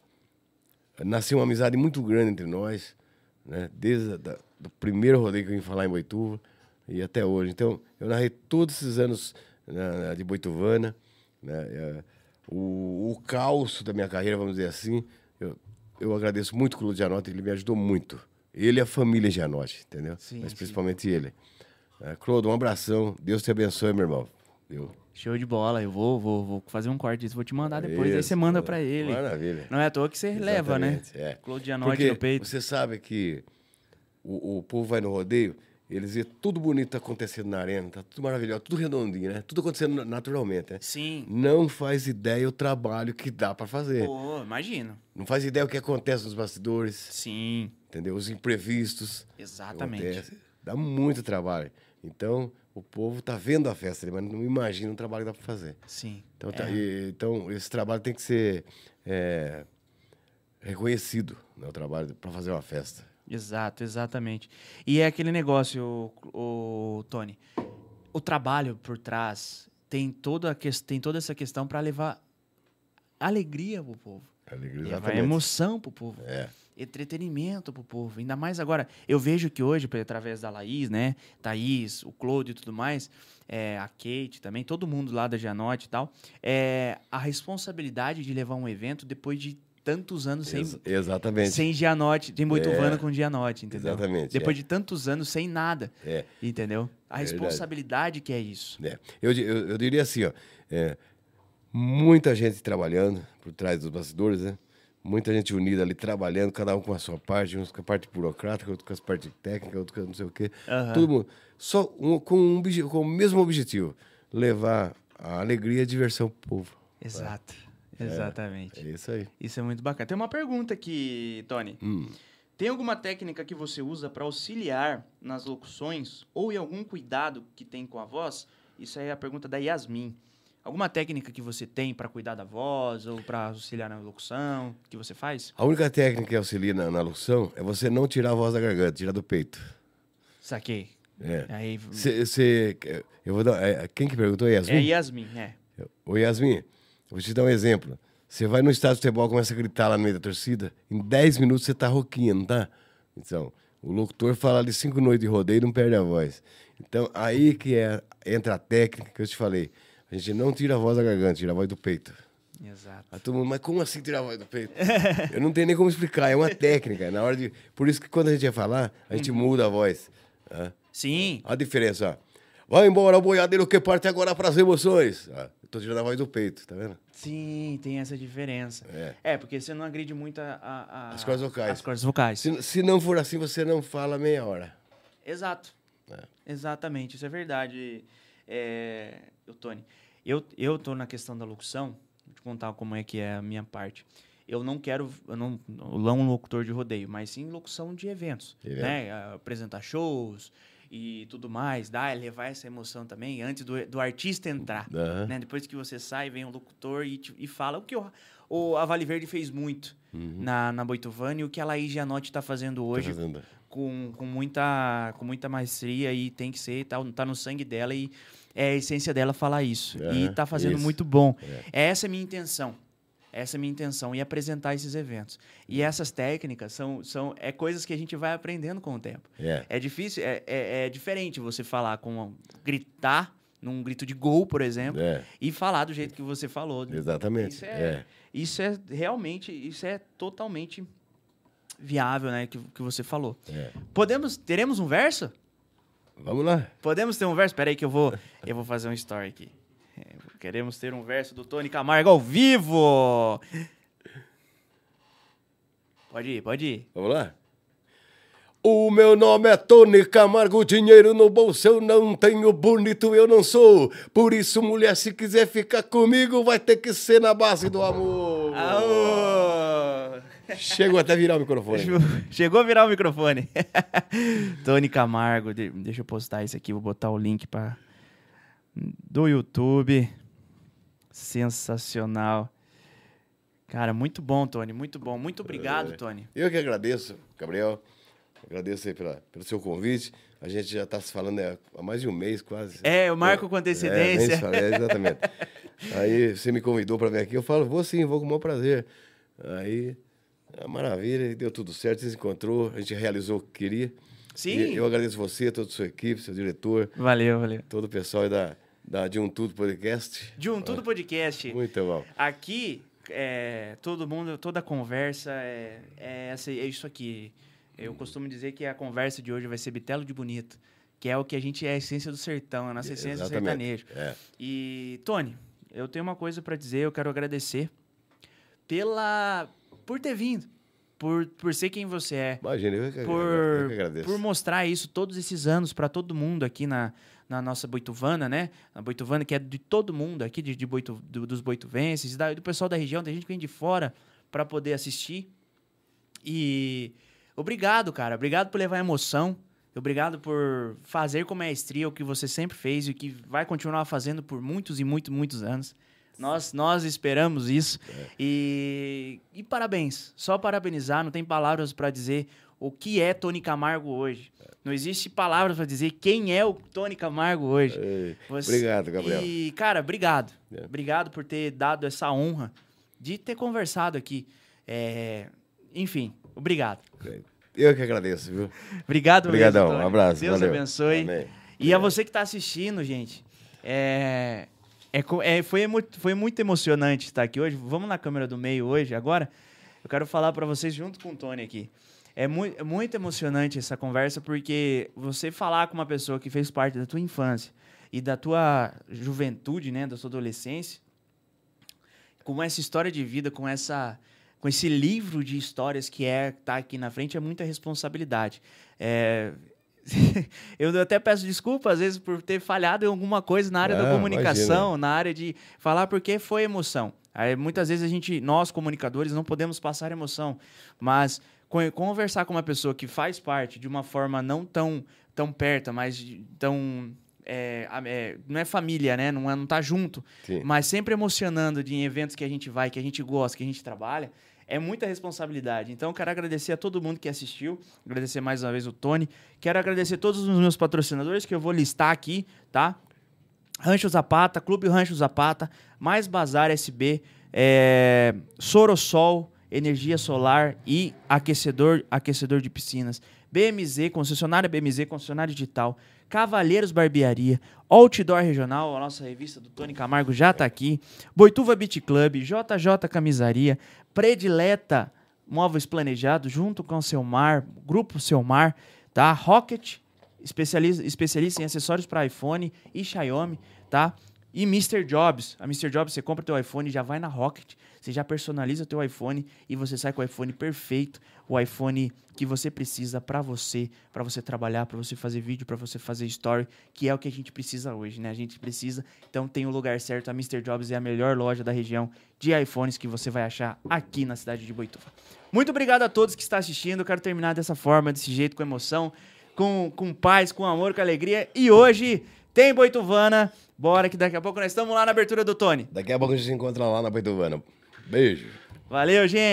nasceu uma amizade muito grande entre nós, né? Desde o primeiro rodeio que eu vim falar em Boituva e até hoje. Então, eu narrei todos esses anos né, de Boituvana, né? É, o, o caos da minha carreira, vamos dizer assim, eu, eu agradeço muito o Clodo Gianotti, ele me ajudou muito. Ele e a família Gianotti, entendeu? Sim, Mas sim. principalmente ele. É, Clodo, um abração. Deus te abençoe, meu irmão. Eu, Show de bola. Eu vou, vou, vou fazer um corte disso, vou te mandar depois. aí Isso, você manda pra ele. Maravilha. Não é à toa que você leva, né? É. Claudianote Porque no peito. Você sabe que o, o povo vai no rodeio, eles vê tudo bonito acontecendo na arena, tá tudo maravilhoso, tudo redondinho, né? Tudo acontecendo naturalmente, né? Sim. Não faz ideia o trabalho que dá para fazer. Pô, imagino. Não faz ideia o que acontece nos bastidores, Sim, entendeu? Os imprevistos. exatamente. Acontece. Dá muito trabalho. Então, o povo tá vendo a festa, mas não imagina o trabalho que dá para fazer. Sim. Então, tá- É. e- então, esse trabalho tem que ser é, reconhecido, né, o trabalho para fazer uma festa. Exato, exatamente. E é aquele negócio, o, o Tony. O trabalho por trás tem toda, a ques- tem toda essa questão para levar alegria pro povo. Alegria, Levar exatamente. emoção pro povo. É. Entretenimento pro povo. Ainda mais agora. Eu vejo que hoje, através da Laís, né? Thaís, o Claude e tudo mais, é, a Kate também, todo mundo lá da Gianote e tal, é, a responsabilidade de levar um evento depois de tantos anos sem, Ex- exatamente. sem Gianote, sem Boitovano É. com Gianote, entendeu? Exatamente, Depois é. de tantos anos sem nada, É. entendeu? A responsabilidade que é isso. É. Eu, eu, eu diria assim, ó, é, muita gente trabalhando por trás dos bastidores, né? Muita gente unida ali trabalhando, cada um com a sua parte, uns com a parte burocrática, outro com a parte técnica, outro com não sei o quê. Aham. Todo mundo. Só um- com, um, com o mesmo objetivo: levar a alegria e a diversão pro povo. Exato. Exatamente. É isso aí. Isso é muito bacana. Tem uma pergunta aqui, Tony. Hum. Tem alguma técnica que você usa para auxiliar nas locuções ou em algum cuidado que tem com a voz? Isso aí é a pergunta da Yasmin. Alguma técnica que você tem para cuidar da voz ou para auxiliar na locução que você faz? A única técnica que auxilia na, na locução é você não tirar a voz da garganta, tirar do peito. Saquei. É. Aí, Cê- cê- eu vou dar. é, quem que perguntou? Yasmin? é Yasmin, é. Ô Yasmin, vou te dar um exemplo. Você vai no estádio de futebol, começa a gritar lá no meio da torcida, em 10 minutos você tá rouquinha, não tá? Então, o locutor fala ali cinco noites de rodeio e não perde a voz. Então, aí que é, entra a técnica que eu te falei. A gente não tira a voz da garganta, tira a voz do peito. Exato. Aí todo mundo, mas como assim tirar a voz do peito? eu não tenho nem como explicar, é uma técnica. Na hora de, por isso que quando a gente vai falar, a gente muda a voz. tá? Sim, A diferença, ó. Vai embora, boiadeiro, que parte agora para as emoções. Ah, eu tô tirando a voz do peito, tá vendo? sim, tem essa diferença. É. porque você não agride muito a, a- a- As cordas vocais. As cordas vocais. Se, se não for assim, você não fala meia hora. Exato. É. Exatamente, isso é verdade. É, eu, Tony, eu, eu tô na questão da locução, vou te contar como é que é a minha parte. eu não quero eu não, não um locutor de rodeio, mas sim locução de eventos, Evento. né? Apresentar shows e tudo mais, dar, levar essa emoção também antes do, do artista entrar, né? Depois que você sai, vem o locutor e, te- e fala o que o, o a Vale Verde fez muito na, na Boitovani e o que a Laís Gianotti está fazendo Uhum. Tá hoje fazendo. com, com, muita, com muita maestria e tem que ser, tá, tá no sangue dela e é a essência dela falar isso. e Aham, tá fazendo isso. muito bom. É. Essa é a minha intenção. Essa é a minha intenção, e apresentar esses eventos. E essas técnicas são, são é coisas que a gente vai aprendendo com o tempo. É. É difícil, é, é, é diferente você falar com gritar num grito de gol, por exemplo, É. e falar do jeito que você falou. Exatamente. Isso é. é, isso é realmente, isso é totalmente viável, né, que, que você falou. É. Podemos, teremos um verso? Vamos lá. Podemos ter um verso? Espera aí que eu vou, eu vou fazer um story aqui. Queremos ter um verso do Tony Camargo ao vivo. Pode ir, pode ir. Vamos lá? O meu nome é Tony Camargo, dinheiro no bolso eu não tenho, bonito eu não sou. Por isso, mulher, se quiser ficar comigo, vai ter que ser na base do amor. Aô! Chegou até a virar o microfone. Chegou a virar o microfone. Tony Camargo, de- deixa eu postar isso aqui, vou botar o link para do YouTube. Sensacional. Cara, muito bom, Tony, muito bom. Muito obrigado, É. Tony. Eu que agradeço, Gabriel. Agradeço aí pela, pelo seu convite. A gente já está se falando né, há mais de um mês quase. É, eu marco com antecedência. É, fala, é, exatamente. Aí você me convidou para vir aqui, eu falo, vou sim, vou com o maior prazer. Aí, é maravilha, deu tudo certo, se encontrou, a gente realizou o que queria. Sim. E eu agradeço você, toda a sua equipe, seu diretor, Valeu, valeu. todo o pessoal aí da, da De Um Tudo Podcast. De um Tudo Podcast. Muito bom. Aqui, é, todo mundo, toda conversa é, é, essa, é isso aqui. Eu costumo dizer que a conversa de hoje vai ser bitelo de bonito, que é o que a gente é a essência do sertão, a nossa essência do Exatamente. sertanejo. É. E, Tony, eu tenho uma coisa pra dizer, eu quero agradecer pela por ter vindo, por, por ser quem você é, Imagina, eu que, eu por, que agradeço. por mostrar isso todos esses anos pra todo mundo aqui na, na nossa Boituvana, né? Na Boituvana, que é de todo mundo aqui, de, de Boitu, do- dos boituvenses, da- do pessoal da região, tem gente que vem de fora pra poder assistir. E obrigado, cara. Obrigado por levar emoção. Obrigado por fazer com maestria o que você sempre fez e o que vai continuar fazendo por muitos e muitos, muitos anos. Nós, nós esperamos isso. E, e parabéns. Só parabenizar. Não tem palavras para dizer o que é Tony Camargo hoje. Não existe palavras para dizer quem é o Tony Camargo hoje. Ei, Você- Obrigado, Gabriel. E, cara, obrigado. É. Obrigado por ter dado essa honra de ter conversado aqui. É, Enfim, obrigado. Eu que agradeço, viu? Obrigado Obrigadão, mesmo, um abraço, Deus valeu. abençoe. Amém. E a você que está assistindo, gente, é, é é- foi, foi muito emocionante estar aqui hoje. Vamos na câmera do meio hoje, agora. Eu quero falar para vocês junto com o Tony aqui. É mui- é muito emocionante essa conversa, porque você falar com uma pessoa que fez parte da tua infância e da tua juventude, né, da sua adolescência, com essa história de vida, com essa com esse livro de histórias que é tá aqui na frente é muita responsabilidade. É, eu até peço desculpa às vezes por ter falhado em alguma coisa na área da Não, comunicação, na área de falar porque foi emoção. Aí, muitas vezes a gente, nós comunicadores, não podemos passar emoção, mas co- conversar com uma pessoa que faz parte de uma forma não tão tão perto, mas tão é, é, não é família, né? Não, é, não tá junto, Sim. mas sempre emocionando de em eventos que a gente vai, que a gente gosta, que a gente trabalha, é muita responsabilidade. Então, quero agradecer a todo mundo que assistiu, agradecer mais uma vez o Tony, quero agradecer todos os meus patrocinadores que eu vou listar aqui, tá? Rancho Zapata, Clube Rancho Zapata, mais Bazar SB, é, Sorosol, energia solar e aquecedor, aquecedor de piscinas. BMZ, concessionária BMZ, concessionária digital. Cavalheiros Barbearia, Outdoor Regional, a nossa revista do Tony Camargo já está aqui. Boituva Beach Club, JJ Camisaria, Predileta Móveis Planejados, junto com o Selmar, Grupo Selmar, tá? Rocket, especialista, especialista em acessórios para iPhone e Xiaomi, tá? E Mr. Jobs. A Mr. Jobs, você compra teu iPhone, já vai na Rocket, você já personaliza teu iPhone e você sai com o iPhone perfeito, o iPhone que você precisa para você, para você trabalhar, para você fazer vídeo, para você fazer story, que é o que a gente precisa hoje, né? A gente precisa. Então tem o lugar certo, a Mr. Jobs é a melhor loja da região de iPhones que você vai achar aqui na cidade de Boituva. Muito obrigado a todos que estão assistindo. Eu quero terminar dessa forma, desse jeito, com emoção, com, com paz, com amor, com alegria. E hoje tem Boituvana. Bora que daqui a pouco nós estamos lá na abertura do Tony. Daqui a pouco a gente se encontra lá na Boituvana. Beijo. Valeu, gente!